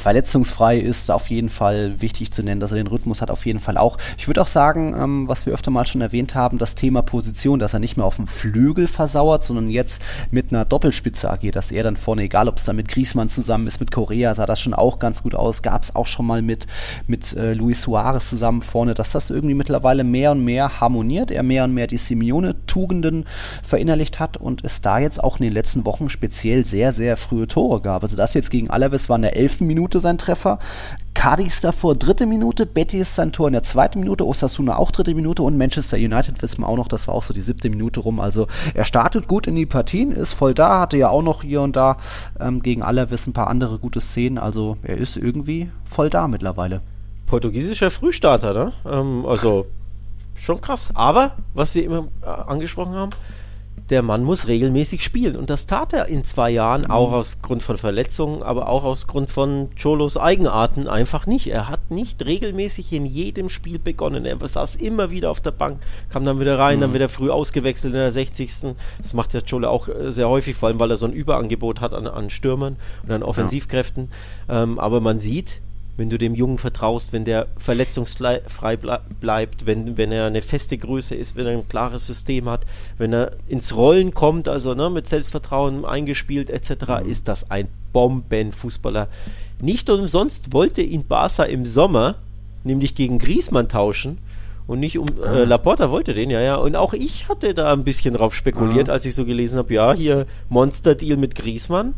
verletzungsfrei ist auf jeden Fall wichtig zu nennen, dass er den Rhythmus hat auf jeden Fall auch. Ich würde auch sagen, ähm, was wir öfter mal schon erwähnt haben, das Thema Position, dass er nicht mehr auf dem Flügel versauert, sondern jetzt mit einer Doppelspitze agiert, dass er dann vorne, egal ob es da mit Griesmann zusammen ist, mit Korea sah das schon auch ganz gut aus, gab es auch schon mal mit, mit äh, Luis Suarez zusammen vorne, dass das irgendwie mittlerweile mehr und mehr harmoniert, er mehr und mehr die Simeone-Tugenden verinnerlicht hat und es da jetzt auch in den letzten Wochen speziell sehr, sehr frühe Tore gab. Also das jetzt gegen Alaves war in der elften Minute sein Treffer. Cadiz davor dritte Minute, Betis sein Tor in der zweiten Minute, Osasuna auch dritte Minute und Manchester United wissen wir auch noch, das war auch so die siebte Minute rum. Also er startet gut in die Partien, ist voll da, hatte ja auch noch hier und da ähm, gegen Alaves ein paar andere gute Szenen. Also er ist irgendwie voll da mittlerweile. Portugiesischer Frühstarter, ne? Ähm, also schon krass. Aber, was wir immer äh, angesprochen haben, der Mann muss regelmäßig spielen. Und das tat er in zwei Jahren, mhm. auch aus Grund von Verletzungen, aber auch aus Grund von Cholos Eigenarten einfach nicht. Er hat nicht regelmäßig in jedem Spiel begonnen. Er saß immer wieder auf der Bank, kam dann wieder rein, mhm. dann wieder früh ausgewechselt in der 60. Das macht der Cholo auch äh, sehr häufig, vor allem weil er so ein Überangebot hat an, an Stürmern und an Offensivkräften. Ja. Ähm, aber man sieht, wenn du dem Jungen vertraust, wenn der verletzungsfrei bleibt, wenn, wenn er eine feste Größe ist, wenn er ein klares System hat, wenn er ins Rollen kommt, also ne, mit Selbstvertrauen eingespielt etc., mhm. ist das ein Bombenfußballer. Nicht umsonst wollte ihn Barca im Sommer nämlich gegen Griesmann tauschen und nicht um äh, ah. Laporta wollte den, ja, ja. Und auch ich hatte da ein bisschen drauf spekuliert, ah. als ich so gelesen habe, ja, hier Monster-Deal mit Griesmann.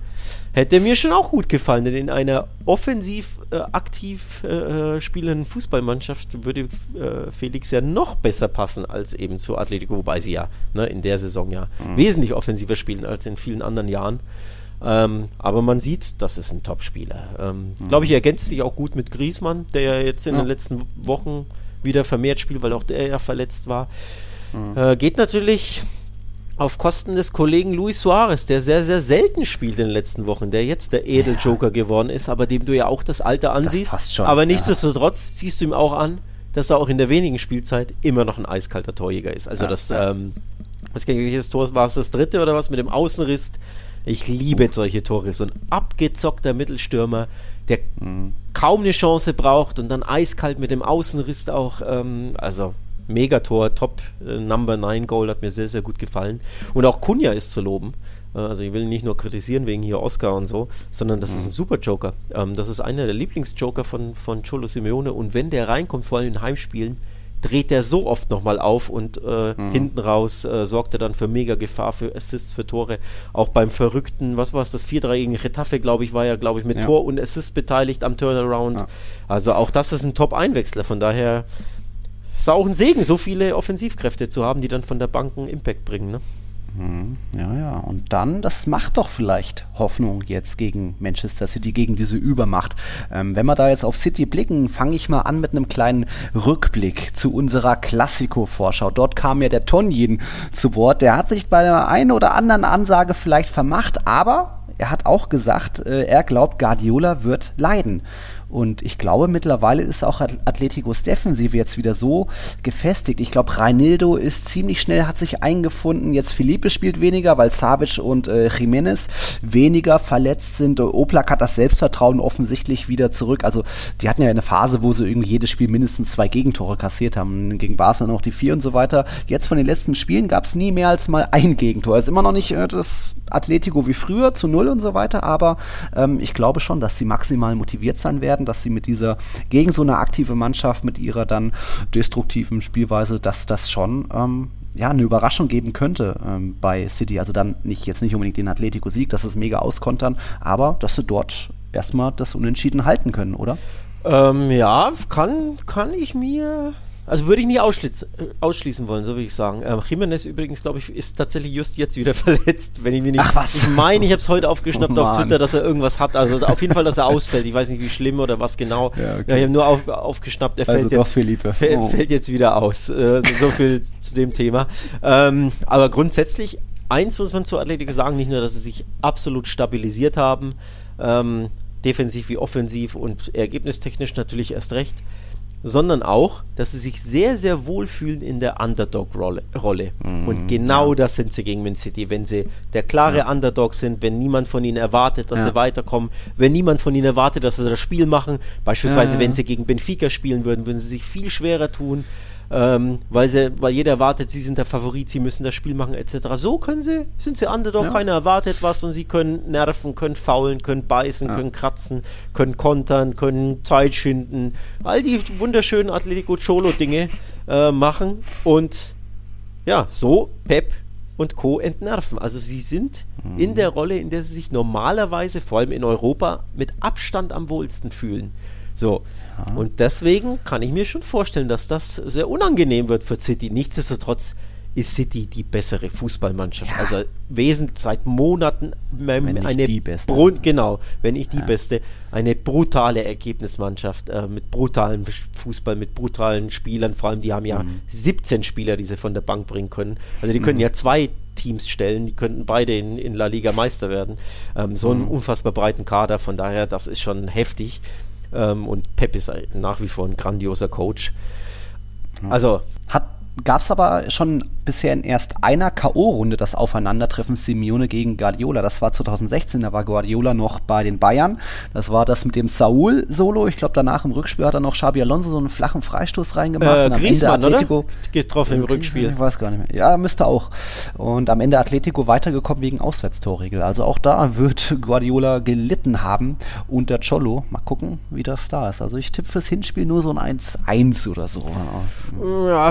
Hätte mir schon auch gut gefallen, denn in einer offensiv äh, aktiv äh, spielenden Fußballmannschaft würde äh, Felix ja noch besser passen als eben zu Atletico, wobei sie ja ne, in der Saison ja mhm. wesentlich offensiver spielen als in vielen anderen Jahren. Ähm, aber man sieht, das ist ein Top-Spieler. Ähm, mhm. Glaube ich, ergänzt sich auch gut mit Griesmann, der ja jetzt in ja. den letzten Wochen wieder vermehrt spielt, weil auch der ja verletzt war. Mhm. Äh, geht natürlich auf Kosten des Kollegen Luis Suarez, der sehr, sehr selten spielt in den letzten Wochen, der jetzt der Edeljoker ja. geworden ist, aber dem du ja auch das Alter ansiehst. Das schon, aber nichtsdestotrotz ja. siehst du ihm auch an, dass er auch in der wenigen Spielzeit immer noch ein eiskalter Torjäger ist. Also ja, das, ähm, was welches Tor war es das dritte oder was mit dem Außenriss? Ich liebe solche Tore. So ein abgezockter Mittelstürmer, der mhm. kaum eine Chance braucht und dann eiskalt mit dem Außenriss auch. Ähm, also Megator, Top äh, Number 9 Goal, hat mir sehr, sehr gut gefallen. Und auch Kunja ist zu loben. Äh, also ich will nicht nur kritisieren wegen hier Oscar und so, sondern das mhm. ist ein super Joker. Ähm, das ist einer der Lieblingsjoker von, von Cholo Simeone und wenn der reinkommt, vor allem in Heimspielen, dreht er so oft nochmal auf und äh, mhm. hinten raus äh, sorgt er dann für mega Gefahr, für Assists, für Tore. Auch beim verrückten, was war es, das 4-3 gegen Retafe, glaube ich, war ja, glaube ich, mit ja. Tor und Assist beteiligt am Turnaround. Ja. Also auch das ist ein Top-Einwechsler, von daher ist auch ein Segen, so viele Offensivkräfte zu haben, die dann von der Bank einen Impact bringen. Ne? Mhm. Ja, ja. Und dann, das macht doch vielleicht Hoffnung jetzt gegen Manchester City, gegen diese Übermacht. Ähm, wenn wir da jetzt auf City blicken, fange ich mal an mit einem kleinen Rückblick zu unserer Klassiko-Vorschau. Dort kam ja der Tonjin zu Wort. Der hat sich bei der einen oder anderen Ansage vielleicht vermacht, aber er hat auch gesagt, äh, er glaubt, Guardiola wird leiden. Und ich glaube, mittlerweile ist auch Atleticos Defensive jetzt wieder so gefestigt. Ich glaube, Reinildo ist ziemlich schnell, hat sich eingefunden. Jetzt Felipe spielt weniger, weil Savic und äh, Jiménez weniger verletzt sind. Oplak hat das Selbstvertrauen offensichtlich wieder zurück. Also, die hatten ja eine Phase, wo sie irgendwie jedes Spiel mindestens zwei Gegentore kassiert haben. Gegen Barca noch die vier und so weiter. Jetzt von den letzten Spielen gab es nie mehr als mal ein Gegentor. Ist immer noch nicht äh, das Atletico wie früher zu null und so weiter, aber ähm, ich glaube schon, dass sie maximal motiviert sein werden, dass sie mit dieser, gegen so eine aktive Mannschaft, mit ihrer dann destruktiven Spielweise, dass das schon ähm, ja, eine Überraschung geben könnte ähm, bei City. Also dann nicht jetzt nicht unbedingt den Atletico-Sieg, dass es mega auskontern, aber dass sie dort erstmal das Unentschieden halten können, oder? Ähm, ja, kann, kann ich mir also würde ich nie ausschließen, ausschließen wollen, so würde ich sagen. Ähm, Jimenez übrigens, glaube ich, ist tatsächlich just jetzt wieder verletzt, wenn ich mir nicht. Ach was? Ich meine, ich habe es heute aufgeschnappt oh, auf Twitter, dass er irgendwas hat. Also auf jeden Fall, dass er ausfällt. Ich weiß nicht, wie schlimm oder was genau. Ja, okay. ja ich habe nur auf, aufgeschnappt, er also fällt, jetzt, Felipe. Fällt, oh. fällt jetzt wieder aus. Äh, so, so, viel zu dem Thema. Ähm, aber grundsätzlich, eins muss man zu Atletico sagen, nicht nur, dass sie sich absolut stabilisiert haben, ähm, defensiv wie offensiv und ergebnistechnisch natürlich erst recht sondern auch, dass sie sich sehr, sehr wohl fühlen in der Underdog-Rolle. Mhm, und genau ja. das sind sie gegen Man City. Wenn sie der klare ja. Underdog sind, wenn niemand von ihnen erwartet, dass ja. sie weiterkommen, wenn niemand von ihnen erwartet, dass sie das Spiel machen, beispielsweise wenn sie gegen Benfica spielen würden, würden sie sich viel schwerer tun ähm, weil, sie, weil jeder erwartet, sie sind der Favorit, sie müssen das Spiel machen, etc. So können sie, sind sie Underdog, ja. keiner erwartet was und sie können nerven, können faulen, können beißen, ja. können kratzen, können kontern, können Zeit schinden, all die wunderschönen Atletico Cholo-Dinge äh, machen und ja, so Pep und Co. entnerven. Also sie sind mhm. in der Rolle, in der sie sich normalerweise, vor allem in Europa, mit Abstand am wohlsten fühlen. So. Ja. Und deswegen kann ich mir schon vorstellen, dass das sehr unangenehm wird für City. Nichtsdestotrotz ist City die bessere Fußballmannschaft. Ja. Also wesentlich seit Monaten eine die beste. genau, wenn ich die ja. beste, eine brutale Ergebnismannschaft äh, mit brutalem Fußball, mit brutalen Spielern. Vor allem, die haben ja mhm. 17 Spieler, die sie von der Bank bringen können. Also die können mhm. ja zwei Teams stellen, die könnten beide in, in La Liga Meister werden. Ähm, so einen mhm. unfassbar breiten Kader, von daher, das ist schon heftig. Ähm, und Pep ist nach wie vor ein grandioser Coach. Also. Hat gab es aber schon bisher in erst einer K.O.-Runde das Aufeinandertreffen Simeone gegen Guardiola. Das war 2016, da war Guardiola noch bei den Bayern. Das war das mit dem Saul-Solo. Ich glaube, danach im Rückspiel hat er noch Xabi Alonso so einen flachen Freistoß reingemacht. Äh, und am Griezmann, Ende Atletico oder? getroffen im Rückspiel. Ich weiß gar nicht mehr. Ja, müsste auch. Und am Ende Atletico weitergekommen wegen Auswärtstorregel. Also auch da wird Guardiola gelitten haben unter Cholo. Mal gucken, wie das da ist. Also ich tippe fürs Hinspiel nur so ein 1-1 oder so. Ja,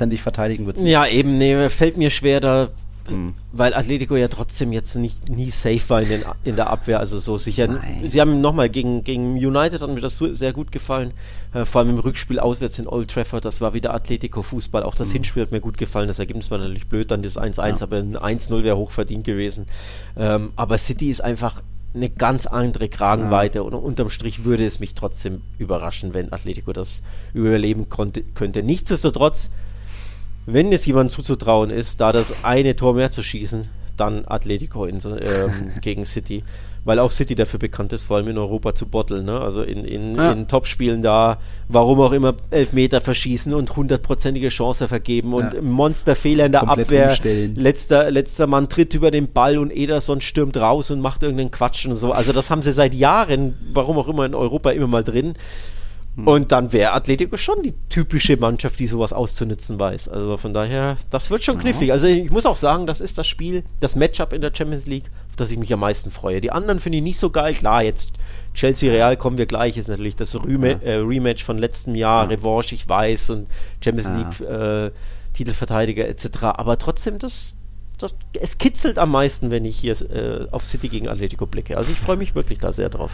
100%ig verteidigen wird Ja, eben nee, fällt mir schwer da, mhm. weil Atletico ja trotzdem jetzt nicht nie safe war in, den, in der Abwehr, also so sicher. Nein. Sie haben nochmal gegen, gegen United hat mir das sehr gut gefallen, äh, vor allem im Rückspiel auswärts in Old Trafford, das war wieder Atletico-Fußball. Auch das mhm. Hinspiel hat mir gut gefallen, das Ergebnis war natürlich blöd, dann das 1-1, ja. aber ein 1-0 wäre hochverdient gewesen. Ähm, aber City ist einfach eine ganz andere Kragenweite ja. und unterm Strich würde es mich trotzdem überraschen, wenn Atletico das überleben konnte, könnte. Nichtsdestotrotz wenn es jemand zuzutrauen ist, da das eine Tor mehr zu schießen, dann Atletico in, ähm, gegen City. Weil auch City dafür bekannt ist, vor allem in Europa zu botteln. Ne? Also in, in, ja. in Topspielen da, warum auch immer, Elfmeter verschießen und hundertprozentige Chance vergeben und ja. Monsterfehler in der Komplett Abwehr. Letzter, letzter Mann tritt über den Ball und Ederson stürmt raus und macht irgendeinen Quatsch und so. Also das haben sie seit Jahren, warum auch immer in Europa immer mal drin. Hm. Und dann wäre Atletico schon die typische Mannschaft, die sowas auszunutzen weiß. Also von daher, das wird schon knifflig. Also ich muss auch sagen, das ist das Spiel, das Matchup in der Champions League, auf das ich mich am meisten freue. Die anderen finde ich nicht so geil. Klar, jetzt Chelsea Real kommen wir gleich, ist natürlich das Rema ja. äh, Rematch von letztem Jahr, ja. Revanche, ich weiß, und Champions. League äh, Titelverteidiger etc. Aber trotzdem, das, das, es kitzelt am meisten, wenn ich hier äh, auf City gegen Atletico blicke. Also ich freue mich wirklich da sehr drauf.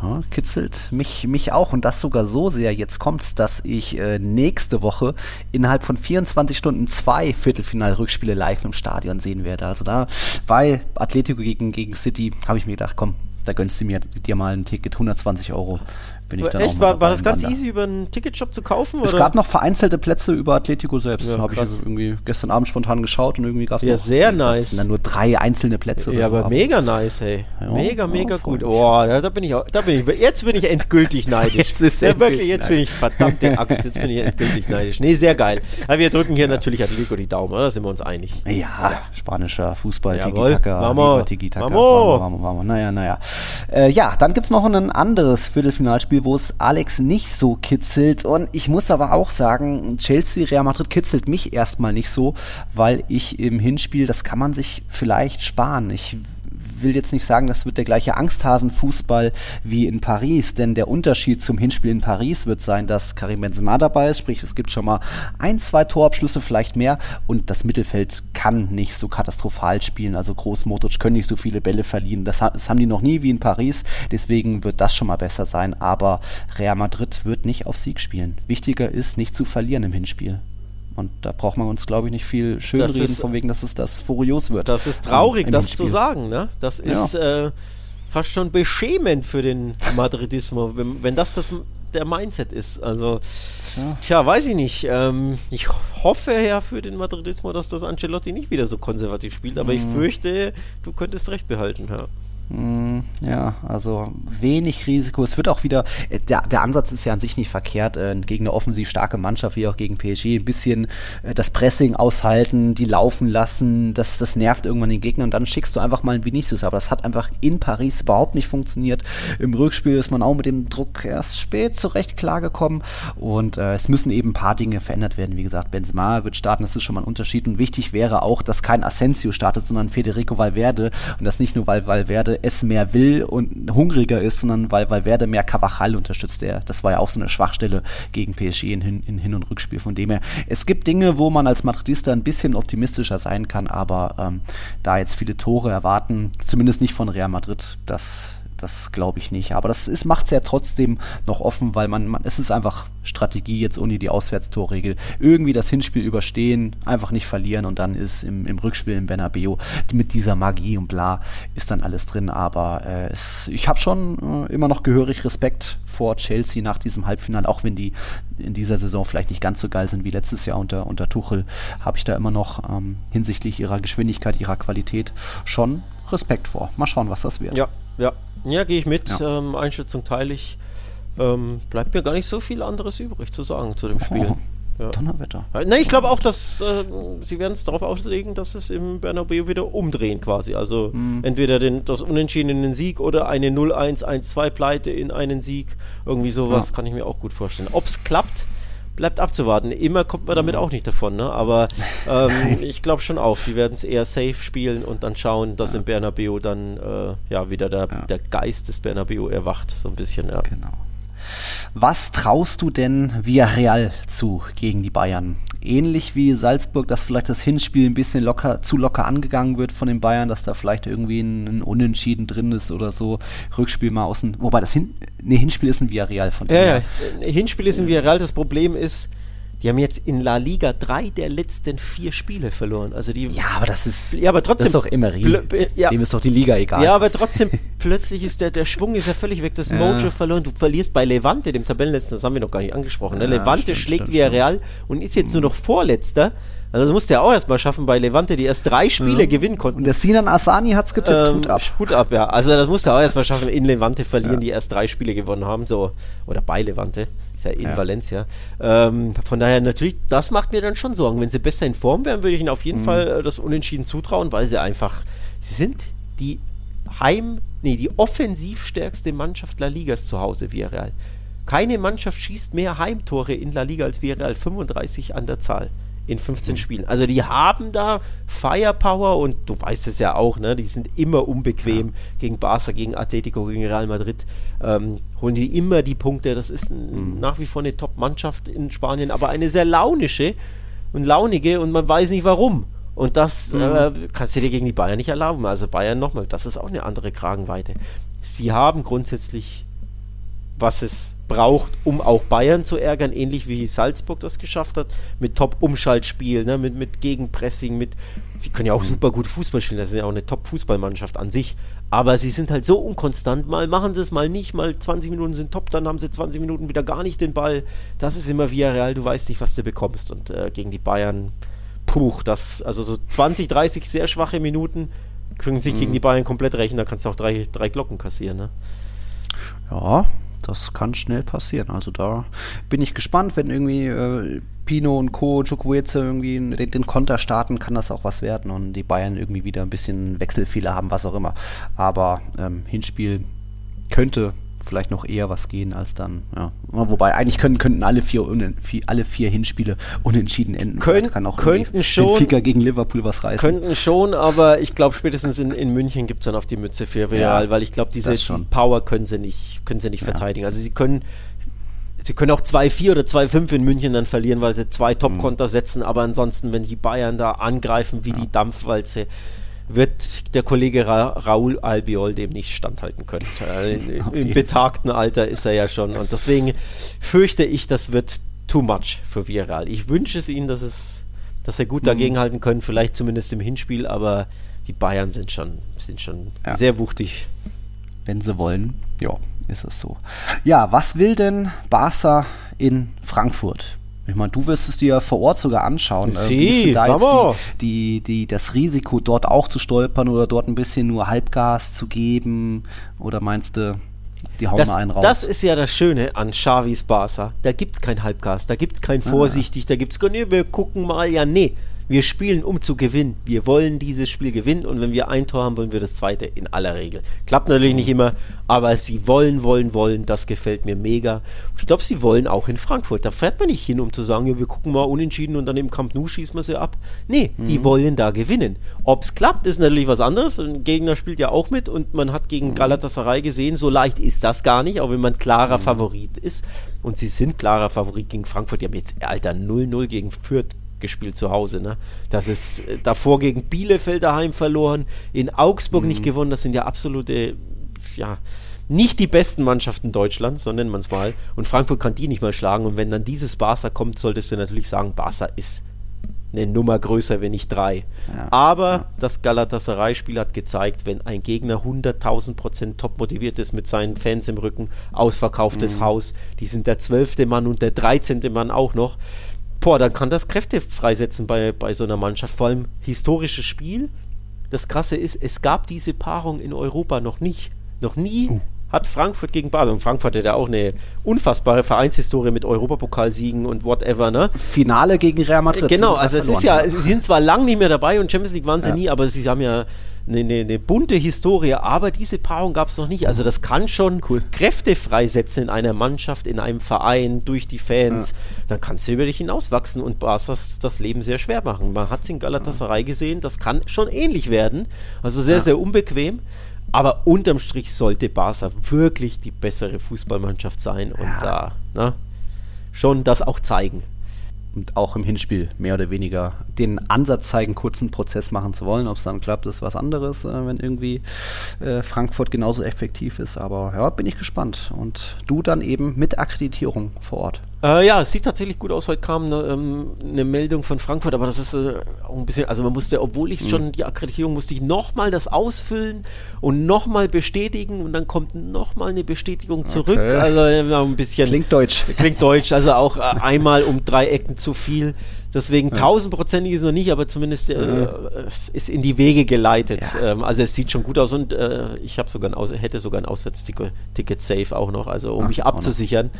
Ja, kitzelt mich, mich auch und das sogar so sehr. Jetzt kommt's, dass ich äh, nächste Woche innerhalb von 24 Stunden zwei Viertelfinal-Rückspiele live im Stadion sehen werde. Also da bei Atletico gegen, gegen City habe ich mir gedacht, komm, da gönnst du mir dir mal ein Ticket, 120 Euro bin ich dann Echt? war, war das ganz easy über einen Ticketshop zu kaufen? Es oder? gab noch vereinzelte Plätze über Atletico selbst. Ja, habe ich irgendwie gestern Abend spontan geschaut und irgendwie gab es ja, sehr nice. dann nur drei einzelne Plätze. Ja, aber so mega nice, hey. Ja, mega, mega ja, gut. Oh, da, da, bin ich auch, da bin ich, jetzt bin ich endgültig neidisch. jetzt ist ja, wirklich, jetzt bin ich verdammte Axt, jetzt bin ich endgültig neidisch. Nee, sehr geil. Aber wir drücken hier natürlich Atletico die Daumen, oder? Da sind wir uns einig. Ja, spanischer Fußball, Tiki-Taka, Tiki-Taka. Naja, naja. Äh, ja, dann gibt es noch ein anderes Viertelfinalspiel, wo es Alex nicht so kitzelt. Und ich muss aber auch sagen, Chelsea, Real Madrid kitzelt mich erstmal nicht so, weil ich im Hinspiel, das kann man sich vielleicht sparen. Ich will jetzt nicht sagen, das wird der gleiche Angsthasen-Fußball wie in Paris, denn der Unterschied zum Hinspiel in Paris wird sein, dass Karim Benzema dabei ist, sprich es gibt schon mal ein, zwei Torabschlüsse, vielleicht mehr. Und das Mittelfeld kann nicht so katastrophal spielen, also Groß Modric können nicht so viele Bälle verlieren, das, das haben die noch nie wie in Paris, deswegen wird das schon mal besser sein, aber Real Madrid wird nicht auf Sieg spielen. Wichtiger ist, nicht zu verlieren im Hinspiel. Und da braucht man uns, glaube ich, nicht viel schönreden, ist, von wegen, dass es das furios wird. Das ist traurig, ähm, das zu sagen. Ne? Das ist ja. äh, fast schon beschämend für den Madridismo, wenn, wenn das, das der Mindset ist. Also, ja. tja, weiß ich nicht. Ähm, ich hoffe ja für den Madridismo, dass das Ancelotti nicht wieder so konservativ spielt, aber mhm. ich fürchte, du könntest recht behalten, ja. Hm, ja, also wenig Risiko. Es wird auch wieder, äh, der, der Ansatz ist ja an sich nicht verkehrt, äh, gegen eine offensiv starke Mannschaft wie auch gegen PSG ein bisschen äh, das Pressing aushalten, die laufen lassen, das, das nervt irgendwann den Gegner und dann schickst du einfach mal einen Vinicius. Aber das hat einfach in Paris überhaupt nicht funktioniert. Im Rückspiel ist man auch mit dem Druck erst spät zurecht klargekommen und äh, es müssen eben ein paar Dinge verändert werden. Wie gesagt, Benzema wird starten, das ist schon mal ein Unterschied und wichtig wäre auch, dass kein Asensio startet, sondern Federico Valverde und das nicht nur, weil Valverde es mehr will und hungriger ist, sondern weil Valverde mehr Cavachal unterstützt. Der, das war ja auch so eine Schwachstelle gegen PSG in, Hin-, in Hin- und Rückspiel. Von dem her, es gibt Dinge, wo man als Madridista ein bisschen optimistischer sein kann, aber ähm, da jetzt viele Tore erwarten, zumindest nicht von Real Madrid, das das glaube ich nicht. Aber das macht es ja trotzdem noch offen, weil man, man, es ist einfach Strategie jetzt ohne die Auswärtstorregel. Irgendwie das Hinspiel überstehen, einfach nicht verlieren und dann ist im, im Rückspiel im Bernabeu mit dieser Magie und bla ist dann alles drin. Aber äh, es, ich habe schon äh, immer noch gehörig Respekt vor Chelsea nach diesem Halbfinale, auch wenn die in dieser Saison vielleicht nicht ganz so geil sind wie letztes Jahr unter, unter Tuchel, habe ich da immer noch ähm, hinsichtlich ihrer Geschwindigkeit, ihrer Qualität schon Respekt vor. Mal schauen, was das wird. Ja, ja, ja, gehe ich mit. Ja. Ähm, Einschätzung teile ich. Ähm, bleibt mir gar nicht so viel anderes übrig zu sagen zu dem Spiel. Oh. Ja. Donnerwetter. Ne, ich glaube auch, dass äh, sie werden es darauf auslegen, dass es im Bernabeu wieder umdrehen quasi. Also mhm. entweder den, das Unentschieden in den Sieg oder eine 0-1-1-2 Pleite in einen Sieg. Irgendwie sowas ja. kann ich mir auch gut vorstellen. Ob es klappt, bleibt abzuwarten. Immer kommt man damit auch nicht davon, ne? aber ähm, ich glaube schon auch, sie werden es eher safe spielen und dann schauen, dass ja. im Bernabeu dann äh, ja wieder der, ja. der Geist des Bernabeu erwacht, so ein bisschen. Ja. Genau. Was traust du denn Villarreal zu gegen die Bayern? Ähnlich wie Salzburg, dass vielleicht das Hinspiel ein bisschen locker, zu locker angegangen wird von den Bayern, dass da vielleicht irgendwie ein, ein Unentschieden drin ist oder so. Rückspiel mal außen. Wobei das Hin nee, Hinspiel ist ein Villarreal von Ja, ja, Hinspiel ist ein Villarreal. Das Problem ist, die haben jetzt in La Liga drei der letzten vier Spiele verloren. Also die, ja, aber das ist, ja, aber trotzdem, das ist doch Emery. Ja, Dem ist doch die Liga egal. Ja, aber trotzdem, plötzlich ist der, der Schwung ist ja völlig weg, das ja. Mojo verloren. Du verlierst bei Levante, dem Tabellenletzten, das haben wir noch gar nicht angesprochen. Ne? Ja, Levante stimmt, schlägt stimmt, Villarreal stimmt. und ist jetzt nur noch Vorletzter. Also das musste er auch erstmal schaffen bei Levante, die erst drei Spiele mhm. gewinnen konnten. Und der Sinan Asani hat es getippt, ähm, Hut ab. Hut ab, ja. Also das musste er auch erstmal schaffen, in Levante verlieren, ja. die erst drei Spiele gewonnen haben, so, oder bei Levante, ist ja in ja. Valencia. Ähm, von daher natürlich, das macht mir dann schon Sorgen. Wenn sie besser in Form wären, würde ich ihnen auf jeden mhm. Fall äh, das Unentschieden zutrauen, weil sie einfach, sie sind die Heim, nee, die offensivstärkste Mannschaft La Ligas zu Hause, Villarreal Keine Mannschaft schießt mehr Heimtore in La Liga als Villarreal, 35 an der Zahl in 15 mhm. Spielen. Also die haben da Firepower und du weißt es ja auch, ne? Die sind immer unbequem ja. gegen Barca, gegen Atletico, gegen Real Madrid. Ähm, holen die immer die Punkte. Das ist ein, mhm. nach wie vor eine Top-Mannschaft in Spanien, aber eine sehr launische und launige und man weiß nicht warum. Und das mhm. äh, kannst du dir gegen die Bayern nicht erlauben. Also Bayern nochmal, das ist auch eine andere Kragenweite. Sie haben grundsätzlich, was es braucht, um auch Bayern zu ärgern, ähnlich wie Salzburg das geschafft hat, mit Top-Umschaltspiel, ne, mit, mit Gegenpressing, mit. Sie können ja auch mhm. super gut Fußball spielen, das ist ja auch eine Top-Fußballmannschaft an sich. Aber sie sind halt so unkonstant. Mal machen sie es, mal nicht, mal 20 Minuten sind top, dann haben sie 20 Minuten wieder gar nicht den Ball. Das ist immer via Real, du weißt nicht, was du bekommst. Und äh, gegen die Bayern, puh, das, also so 20, 30 sehr schwache Minuten können sich mhm. gegen die Bayern komplett rächen, da kannst du auch drei, drei Glocken kassieren, ne? Ja, das kann schnell passieren. Also da bin ich gespannt, wenn irgendwie äh, Pino und Co. Chukwueze irgendwie den, den, Konter starten, kann das auch was werden und die Bayern irgendwie wieder ein bisschen Wechselfehler haben, was auch immer. Aber ähm, Hinspiel könnte vielleicht noch eher was gehen als dann, ja. Wobei, eigentlich können, könnten alle vier, alle vier Hinspiele unentschieden enden. Könnt, kann auch könnten schon. Ficker gegen Liverpool was reißen. Könnten schon, aber ich glaube, spätestens in, in München gibt es dann auf die Mütze für Real, ja, weil ich glaube, diese, diese, Power können sie nicht, können sie nicht ja. verteidigen. Also sie können Sie können auch 2-4 oder 2-5 in München dann verlieren, weil sie zwei Top-Konter mhm. setzen, aber ansonsten, wenn die Bayern da angreifen wie die Dampfwalze, wird der Kollege Ra Raul Albiol dem nicht standhalten können. Äh, Im betagten Alter ist er ja schon. Und deswegen fürchte ich, das wird too much für Viral. Ich wünsche es ihnen, dass es, dass er gut mhm. dagegenhalten können, vielleicht zumindest im Hinspiel, aber die Bayern sind schon, sind schon ja. sehr wuchtig. Wenn sie wollen, ja, ist es so. Ja, was will denn Barca in Frankfurt? Ich meine, du wirst es dir vor Ort sogar anschauen. Sie, äh, da jetzt die, die, die, das Risiko, dort auch zu stolpern oder dort ein bisschen nur Halbgas zu geben? Oder meinst du, die hauen das, mal einen raus? Das ist ja das Schöne an Xavis Barca. Da gibt es kein Halbgas, da gibt es kein ah. vorsichtig, da gibt es, nee, wir gucken mal, ja, nee. Wir spielen, um zu gewinnen. Wir wollen dieses Spiel gewinnen und wenn wir ein Tor haben, wollen wir das zweite in aller Regel. Klappt natürlich nicht immer, aber sie wollen, wollen, wollen. Das gefällt mir mega. Ich glaube, sie wollen auch in Frankfurt. Da fährt man nicht hin, um zu sagen, ja, wir gucken mal unentschieden und dann im Camp Nou schießen wir sie ab. Nee, mhm. die wollen da gewinnen. Ob es klappt, ist natürlich was anderes. Ein Gegner spielt ja auch mit und man hat gegen mhm. Galatasaray gesehen, so leicht ist das gar nicht, auch wenn man klarer mhm. Favorit ist. Und sie sind klarer Favorit gegen Frankfurt. Die haben jetzt, Alter, 0-0 gegen Fürth gespielt zu Hause. Ne? Das ist äh, davor gegen Bielefeld daheim verloren, in Augsburg mhm. nicht gewonnen. Das sind ja absolute, ja, nicht die besten Mannschaften Deutschlands, so nennt man es mal. Und Frankfurt kann die nicht mal schlagen. Und wenn dann dieses Barca kommt, solltest du natürlich sagen, Barca ist eine Nummer größer, wenn nicht drei. Ja, Aber ja. das Galatasaray-Spiel hat gezeigt, wenn ein Gegner 100.000 Prozent top motiviert ist mit seinen Fans im Rücken, ausverkauftes mhm. Haus, die sind der zwölfte Mann und der dreizehnte Mann auch noch, boah, dann kann das Kräfte freisetzen bei, bei so einer Mannschaft. Vor allem historisches Spiel. Das Krasse ist, es gab diese Paarung in Europa noch nicht. Noch nie uh. hat Frankfurt gegen Basel. Und Frankfurt hat ja auch eine unfassbare Vereinshistorie mit Europapokalsiegen und whatever, ne? Finale gegen Real Madrid. Genau, also es ist ja, sie sind zwar lang nicht mehr dabei und Champions League waren sie ja. nie, aber sie haben ja eine, eine, eine bunte Historie, aber diese Paarung gab es noch nicht. Also das kann schon cool. Kräfte freisetzen in einer Mannschaft, in einem Verein, durch die Fans. Ja. Dann kannst du über dich hinauswachsen und Barca's das Leben sehr schwer machen. Man hat es in Galatasaray gesehen, das kann schon ähnlich werden. Also sehr, ja. sehr unbequem. Aber unterm Strich sollte Barca wirklich die bessere Fußballmannschaft sein und ja. da ne, schon das auch zeigen und auch im Hinspiel mehr oder weniger den Ansatz zeigen, kurzen Prozess machen zu wollen. Ob es dann klappt, ist was anderes, äh, wenn irgendwie äh, Frankfurt genauso effektiv ist. Aber ja, bin ich gespannt. Und du dann eben mit Akkreditierung vor Ort. Äh, ja, es sieht tatsächlich gut aus. Heute kam eine, ähm, eine Meldung von Frankfurt, aber das ist äh, auch ein bisschen, also man musste, obwohl ich mhm. schon die Akkreditierung musste ich nochmal das ausfüllen und nochmal bestätigen und dann kommt nochmal eine Bestätigung zurück. Okay. Also ein bisschen. Klingt deutsch. Klingt deutsch, also auch äh, einmal um drei Ecken zu viel. Deswegen tausendprozentig ist es noch nicht, aber zumindest äh, mhm. es ist in die Wege geleitet. Ja. Ähm, also es sieht schon gut aus und äh, ich habe sogar ein Aus hätte sogar ein Auswärtsticket safe auch noch, also um Ach, mich abzusichern.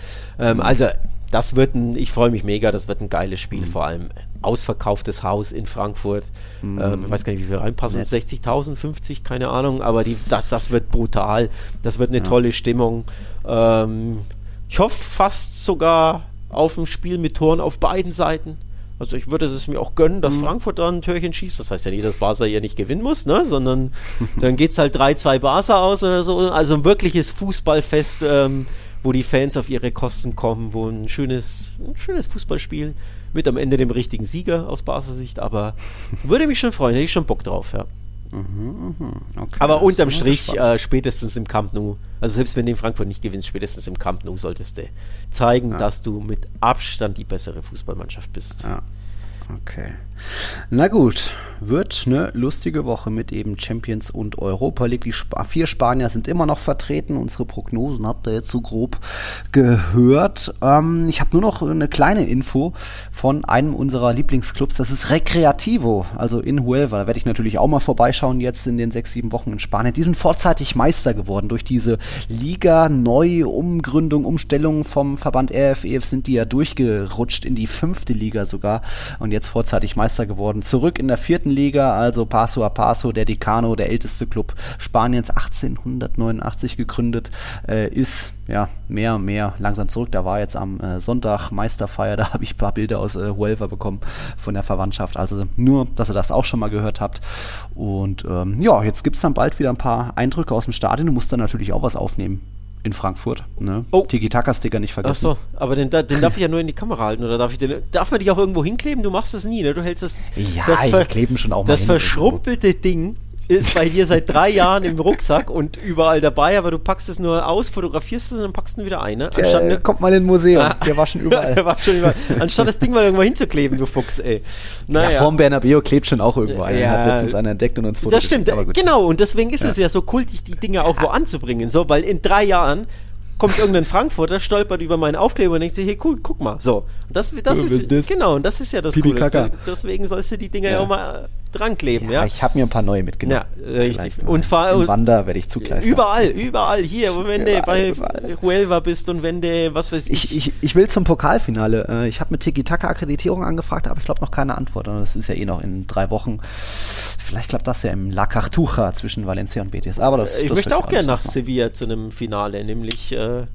Ähm. Also das wird ein, ich freue mich mega, das wird ein geiles Spiel, mhm. vor allem ausverkauftes Haus in Frankfurt. Mhm. Ähm, ich weiß gar nicht, wie viel reinpassen, 60.000, 50, keine Ahnung, aber die, das, das wird brutal, das wird eine ja. tolle Stimmung. Ähm, Ich hoffe fast sogar auf ein Spiel mit Toren auf beiden Seiten. Also ich würde es mir auch gönnen, dass mhm. Frankfurt da ein Türchen schießt. Das heißt ja nicht, dass Barca hier nicht gewinnen muss, ne? sondern dann geht es halt 3-2 Barca aus oder so. Also ein wirkliches Fußballfest, ähm, wo die Fans auf ihre Kosten kommen, wo ein schönes, ein schönes Fußballspiel mit am Ende dem richtigen Sieger aus Barca Sicht. Aber würde mich schon freuen, hätte ich schon Bock drauf, ja. Mhm, mhm. Okay, Aber unterm Strich äh, spätestens im Camp Nou, also selbst wenn du in Frankfurt nicht gewinnst, spätestens im Camp Nou solltest du zeigen, ja. dass du mit Abstand die bessere Fußballmannschaft bist. Ja. Okay. Na gut, wird eine lustige Woche mit eben Champions und Europa League. Die Sp vier Spanier sind immer noch vertreten. Unsere Prognosen habt ihr jetzt so grob gehört. Ähm, ich habe nur noch eine kleine Info von einem unserer Lieblingsclubs. Das ist Recreativo, also in Huelva. Da werde ich natürlich auch mal vorbeischauen jetzt in den sechs, sieben Wochen in Spanien. Die sind vorzeitig Meister geworden durch diese Liga Neu-Umgründung, Umstellung vom Verband RFEF sind die ja durchgerutscht in die fünfte Liga sogar und jetzt vorzeitig Meister Meister geworden. Zurück in der vierten Liga, also Paso a Paso, der Decano, der älteste Club Spaniens, 1889 gegründet, äh, ist ja mehr und mehr langsam zurück. Da war jetzt am äh, Sonntag Meisterfeier, da habe ich ein paar Bilder aus äh, Huelva bekommen von der Verwandtschaft. Also nur, dass ihr das auch schon mal gehört habt. Und ähm, ja, jetzt gibt es dann bald wieder ein paar Eindrücke aus dem Stadion. Du musst dann natürlich auch was aufnehmen in Frankfurt. Ne? Oh. Tiki-Taka-Sticker nicht vergessen. Achso, aber den, den darf ich ja nur in die Kamera halten, oder darf ich den, darf man dich auch irgendwo hinkleben? Du machst das nie, ne? Du hältst das. Ja, das ver, kleben schon auch mal Das verschrumpelte Ding ist bei dir seit drei Jahren im Rucksack und überall dabei, aber du packst es nur aus, fotografierst es und dann packst du ihn wieder ein. Ne? Der Anstatt, ne? kommt mal in ein Museum, ah, der war schon überall. der war schon überall. Anstatt das Ding mal irgendwo hinzukleben, du Fuchs, ey. Naja. Ja, vorm Bernabeo klebt schon auch irgendwo ein. Ja, hat letztens einer entdeckt und uns fotografiert. Das stimmt, genau, und deswegen ist ja. es ja so kultig, die Dinge auch wo anzubringen, so, weil in drei Jahren kommt irgendein Frankfurter, stolpert über meinen Aufkleber und denkt sich, hey cool, guck mal. So. Das, das ja, ist, das? genau, und das ist ja das Pipi Coole. Kaka. Deswegen sollst du die Dinger ja, auch mal dran kleben, ja. ja? Ich habe mir ein paar neue mitgenommen. Ja, richtig. Und fahr, Im Wander werde ich zugleistern. Überall, überall hier. Wenn du bei überall. Huelva bist und wenn du, was weiß ich. Ich, ich, ich will zum Pokalfinale. Äh, ich habe mit Tiki-Taka-Akkreditierung angefragt, aber ich glaube noch keine Antwort. Und das ist ja eh noch in drei Wochen. Vielleicht klappt das ja im La Cartuja zwischen Valencia und Betis. Aber das, ich das möchte auch gerne nach Sevilla zu einem Finale, nämlich äh,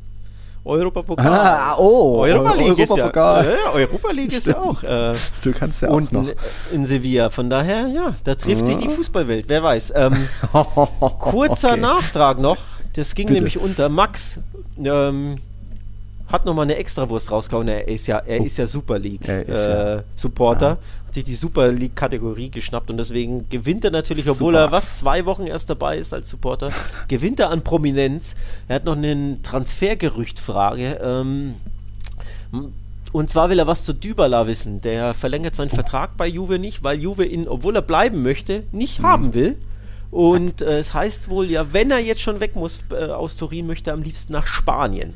Europapokal. Ah, oh, Europa League ist ja, ja, Europa League ist ja auch. Äh, du kannst ja auch noch. in Sevilla. Von daher, ja, da trifft ja. sich die Fußballwelt. Wer weiß. Ähm, kurzer okay. Nachtrag noch. Das ging Bitte. nämlich unter. Max ähm, hat nochmal eine Extrawurst rausgehauen. Er ist ja, er oh. ist ja Super League äh, ja. Supporter. Ja. Hat sich die Super League Kategorie geschnappt und deswegen gewinnt er natürlich, obwohl Super. er was zwei Wochen erst dabei ist als Supporter, gewinnt er an Prominenz. Er hat noch eine Transfergerüchtfrage. Ähm, und zwar will er was zu Dybala wissen. Der verlängert seinen Vertrag bei Juve nicht, weil Juve ihn, obwohl er bleiben möchte, nicht mhm. haben will. Und äh, es heißt wohl, ja, wenn er jetzt schon weg muss äh, aus Turin, möchte er am liebsten nach Spanien.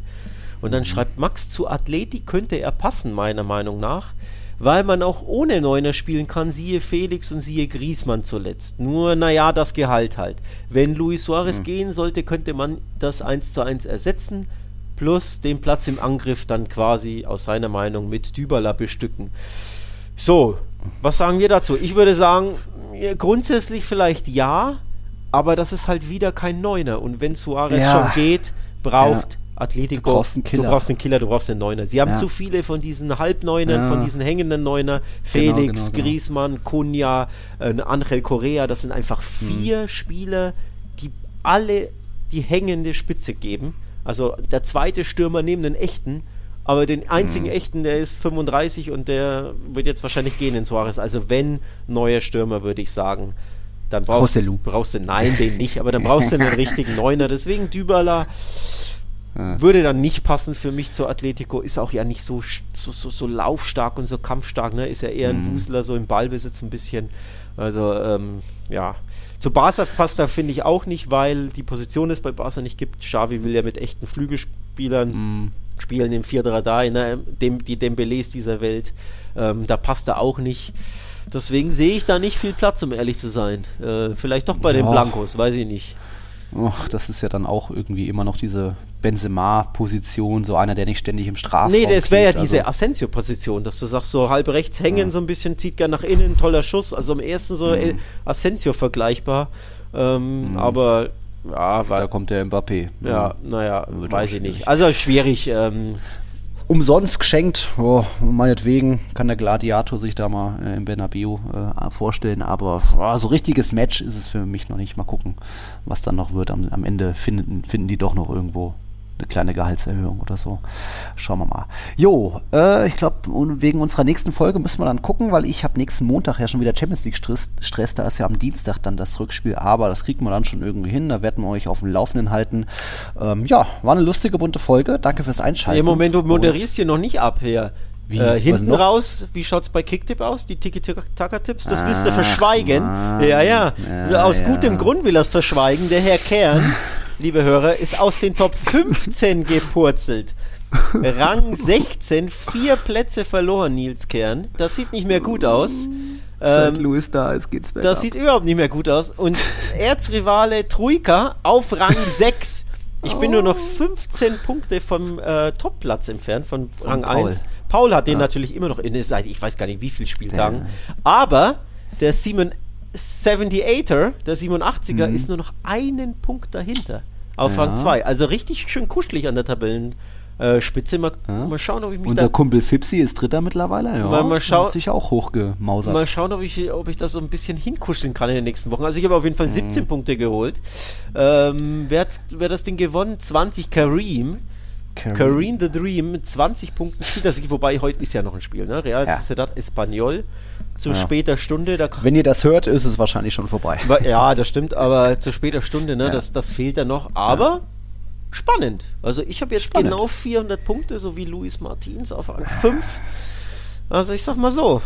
Und dann schreibt Max, zu Atleti könnte er passen, meiner Meinung nach, weil man auch ohne Neuner spielen kann, siehe Felix und siehe Griesmann zuletzt. Nur, naja, das Gehalt halt. Wenn Luis Suarez mhm. gehen sollte, könnte man das 1 zu 1 ersetzen, plus den Platz im Angriff dann quasi aus seiner Meinung mit Dybala bestücken. So, was sagen wir dazu? Ich würde sagen, grundsätzlich vielleicht ja, aber das ist halt wieder kein Neuner. Und wenn Suarez ja. schon geht, braucht ja. Atletico. Du brauchst einen Killer. Du brauchst einen Killer, du brauchst einen Neuner. Sie haben ja. zu viele von diesen Halbneunern, ja. von diesen hängenden Neuner. Genau, Felix, genau, genau, Griezmann, Cunha, äh, Angel Correa. Das sind einfach hm. vier hm. Spieler, die alle die hängende Spitze geben. Also der zweite Stürmer neben den echten. Aber den einzigen hm. echten, der ist 35 und der wird jetzt wahrscheinlich gehen in Suarez. Also wenn neuer Stürmer, würde ich sagen, dann brauchst, du, brauchst du, nein, den nicht, aber dann brauchst du einen richtigen Neuner. Deswegen Dybala ja. Würde dann nicht passen für mich zur Atletico. Ist auch ja nicht so, so, so, so laufstark und so kampfstark. Ne? Ist ja eher ein mhm. Wusler, so im Ballbesitz ein bisschen. Also, ähm, ja. Zu Barca passt er, finde ich, auch nicht, weil die Position es bei Barca nicht gibt. Xavi will ja mit echten Flügelspielern mhm. spielen, im 4-3-3, ne? Dem, die Dembélés dieser Welt. Ähm, da passt er auch nicht. Deswegen sehe ich da nicht viel Platz, um ehrlich zu sein. Äh, vielleicht doch bei den Blancos, weiß ich nicht. Och, das ist ja dann auch irgendwie immer noch diese Benzema-Position, so einer, der nicht ständig im Strafraum Nee, das wäre ja also. diese Asensio-Position, dass du sagst, so halb rechts hängen, ja. so ein bisschen, zieht gern nach innen, toller Schuss. Also am ersten so mhm. Asensio vergleichbar. Ähm, mhm. Aber Ja, weil, da kommt der Mbappé. Ja, naja, weiß ich nicht. Also schwierig. Ähm, umsonst geschenkt. Oh, meinetwegen kann der Gladiator sich da mal äh, im Bernabeu äh, vorstellen. Aber oh, so richtiges Match ist es für mich noch nicht. Mal gucken, was dann noch wird. Am, am Ende finden, finden die doch noch irgendwo eine kleine Gehaltserhöhung oder so. Schauen wir mal. Jo, äh, ich glaube, wegen unserer nächsten Folge müssen wir dann gucken, weil ich habe nächsten Montag ja schon wieder Champions League Stress, Stress. Da ist ja am Dienstag dann das Rückspiel, aber das kriegt man dann schon irgendwie hin. Da werden wir euch auf dem Laufenden halten. Ähm, ja, war eine lustige, bunte Folge. Danke fürs Einschalten. Im Moment, du moderierst hier noch nicht ab hier. Wie, äh, hinten raus, wie schaut es bei Kicktipp aus? Die Tiki-Taka-Tipps? Das willst du verschweigen? Mann. Ja, ja. ja aus ja. gutem Grund will er es verschweigen. Der Herr Kern liebe Hörer, ist aus den Top 15 gepurzelt. Rang 16, vier Plätze verloren, Nils Kern. Das sieht nicht mehr gut aus. Seit ähm, Louis da ist, geht's bergab. Das sieht überhaupt nicht mehr gut aus. Und Erzrivale Troika auf Rang 6. Ich bin nur noch 15 Punkte vom äh, Topplatz entfernt, von, von Rang Paul. 1. Paul hat den ja. natürlich immer noch in der Seite, ich weiß gar nicht wie viele Spieltagen. Ja. Aber der Simon 78er, der 87er, mhm. ist nur noch einen Punkt dahinter. Auf ja. Rang 2. Also richtig schön kuschelig an der Tabellenspitze. Mal, ja. mal schauen, ob ich mich Unser Kumpel Fipsi ist Dritter mittlerweile. Ja, mal, mal schauen, hat sich auch hochgemausert. Mal schauen, ob ich, ob ich das so ein bisschen hinkuscheln kann in den nächsten Wochen. Also ich habe auf jeden Fall 17 mhm. Punkte geholt. Ähm, wer, hat, wer hat das Ding gewonnen? 20 Kareem. Kareem the Dream mit 20 Punkten spielt das, wobei heute ist ja noch ein Spiel, ne? Real ja. Sociedad Espanyol zu ja. später Stunde. Da Wenn ihr das hört, ist es wahrscheinlich schon vorbei. Ja, das stimmt, aber zu später Stunde, ne? Ja. Das, das fehlt dann noch. Aber spannend. Also ich habe jetzt spannend. genau 400 Punkte, so wie Luis Martins auf Rang 5. Also ich sag mal so,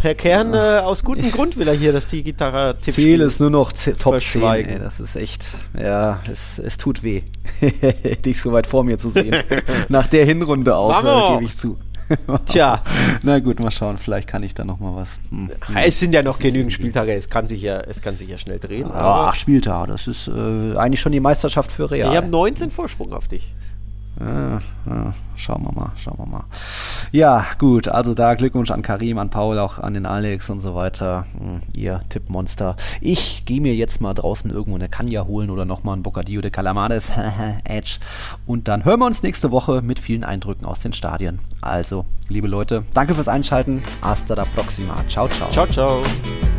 Herr Kern, äh, aus gutem Grund will er hier das Gitarre-Tipp Ziel ist nur noch Top 10. Ey, das ist echt, ja, es, es tut weh, dich so weit vor mir zu sehen. Nach der Hinrunde auch, äh, gebe ich zu. Tja. Na gut, mal schauen, vielleicht kann ich da noch mal was. Hm. Es sind ja noch genügend Spieltage, es kann sich ja, es kann sich ja schnell drehen. Ja, acht Spieltage, das ist äh, eigentlich schon die Meisterschaft für Real. Ich habe 19 Vorsprung auf dich. Schauen wir mal, schauen wir mal. Ja, gut, also da Glückwunsch an Karim, an Paul, auch an den Alex und so weiter. Hm, ihr Tippmonster. Ich gehe mir jetzt mal draußen irgendwo eine Kanja holen oder nochmal ein Bocadillo de Calamares, Edge. Und dann hören wir uns nächste Woche mit vielen Eindrücken aus den Stadien. Also, liebe Leute, danke fürs Einschalten. Hasta la próxima. Ciao, ciao. Ciao, ciao.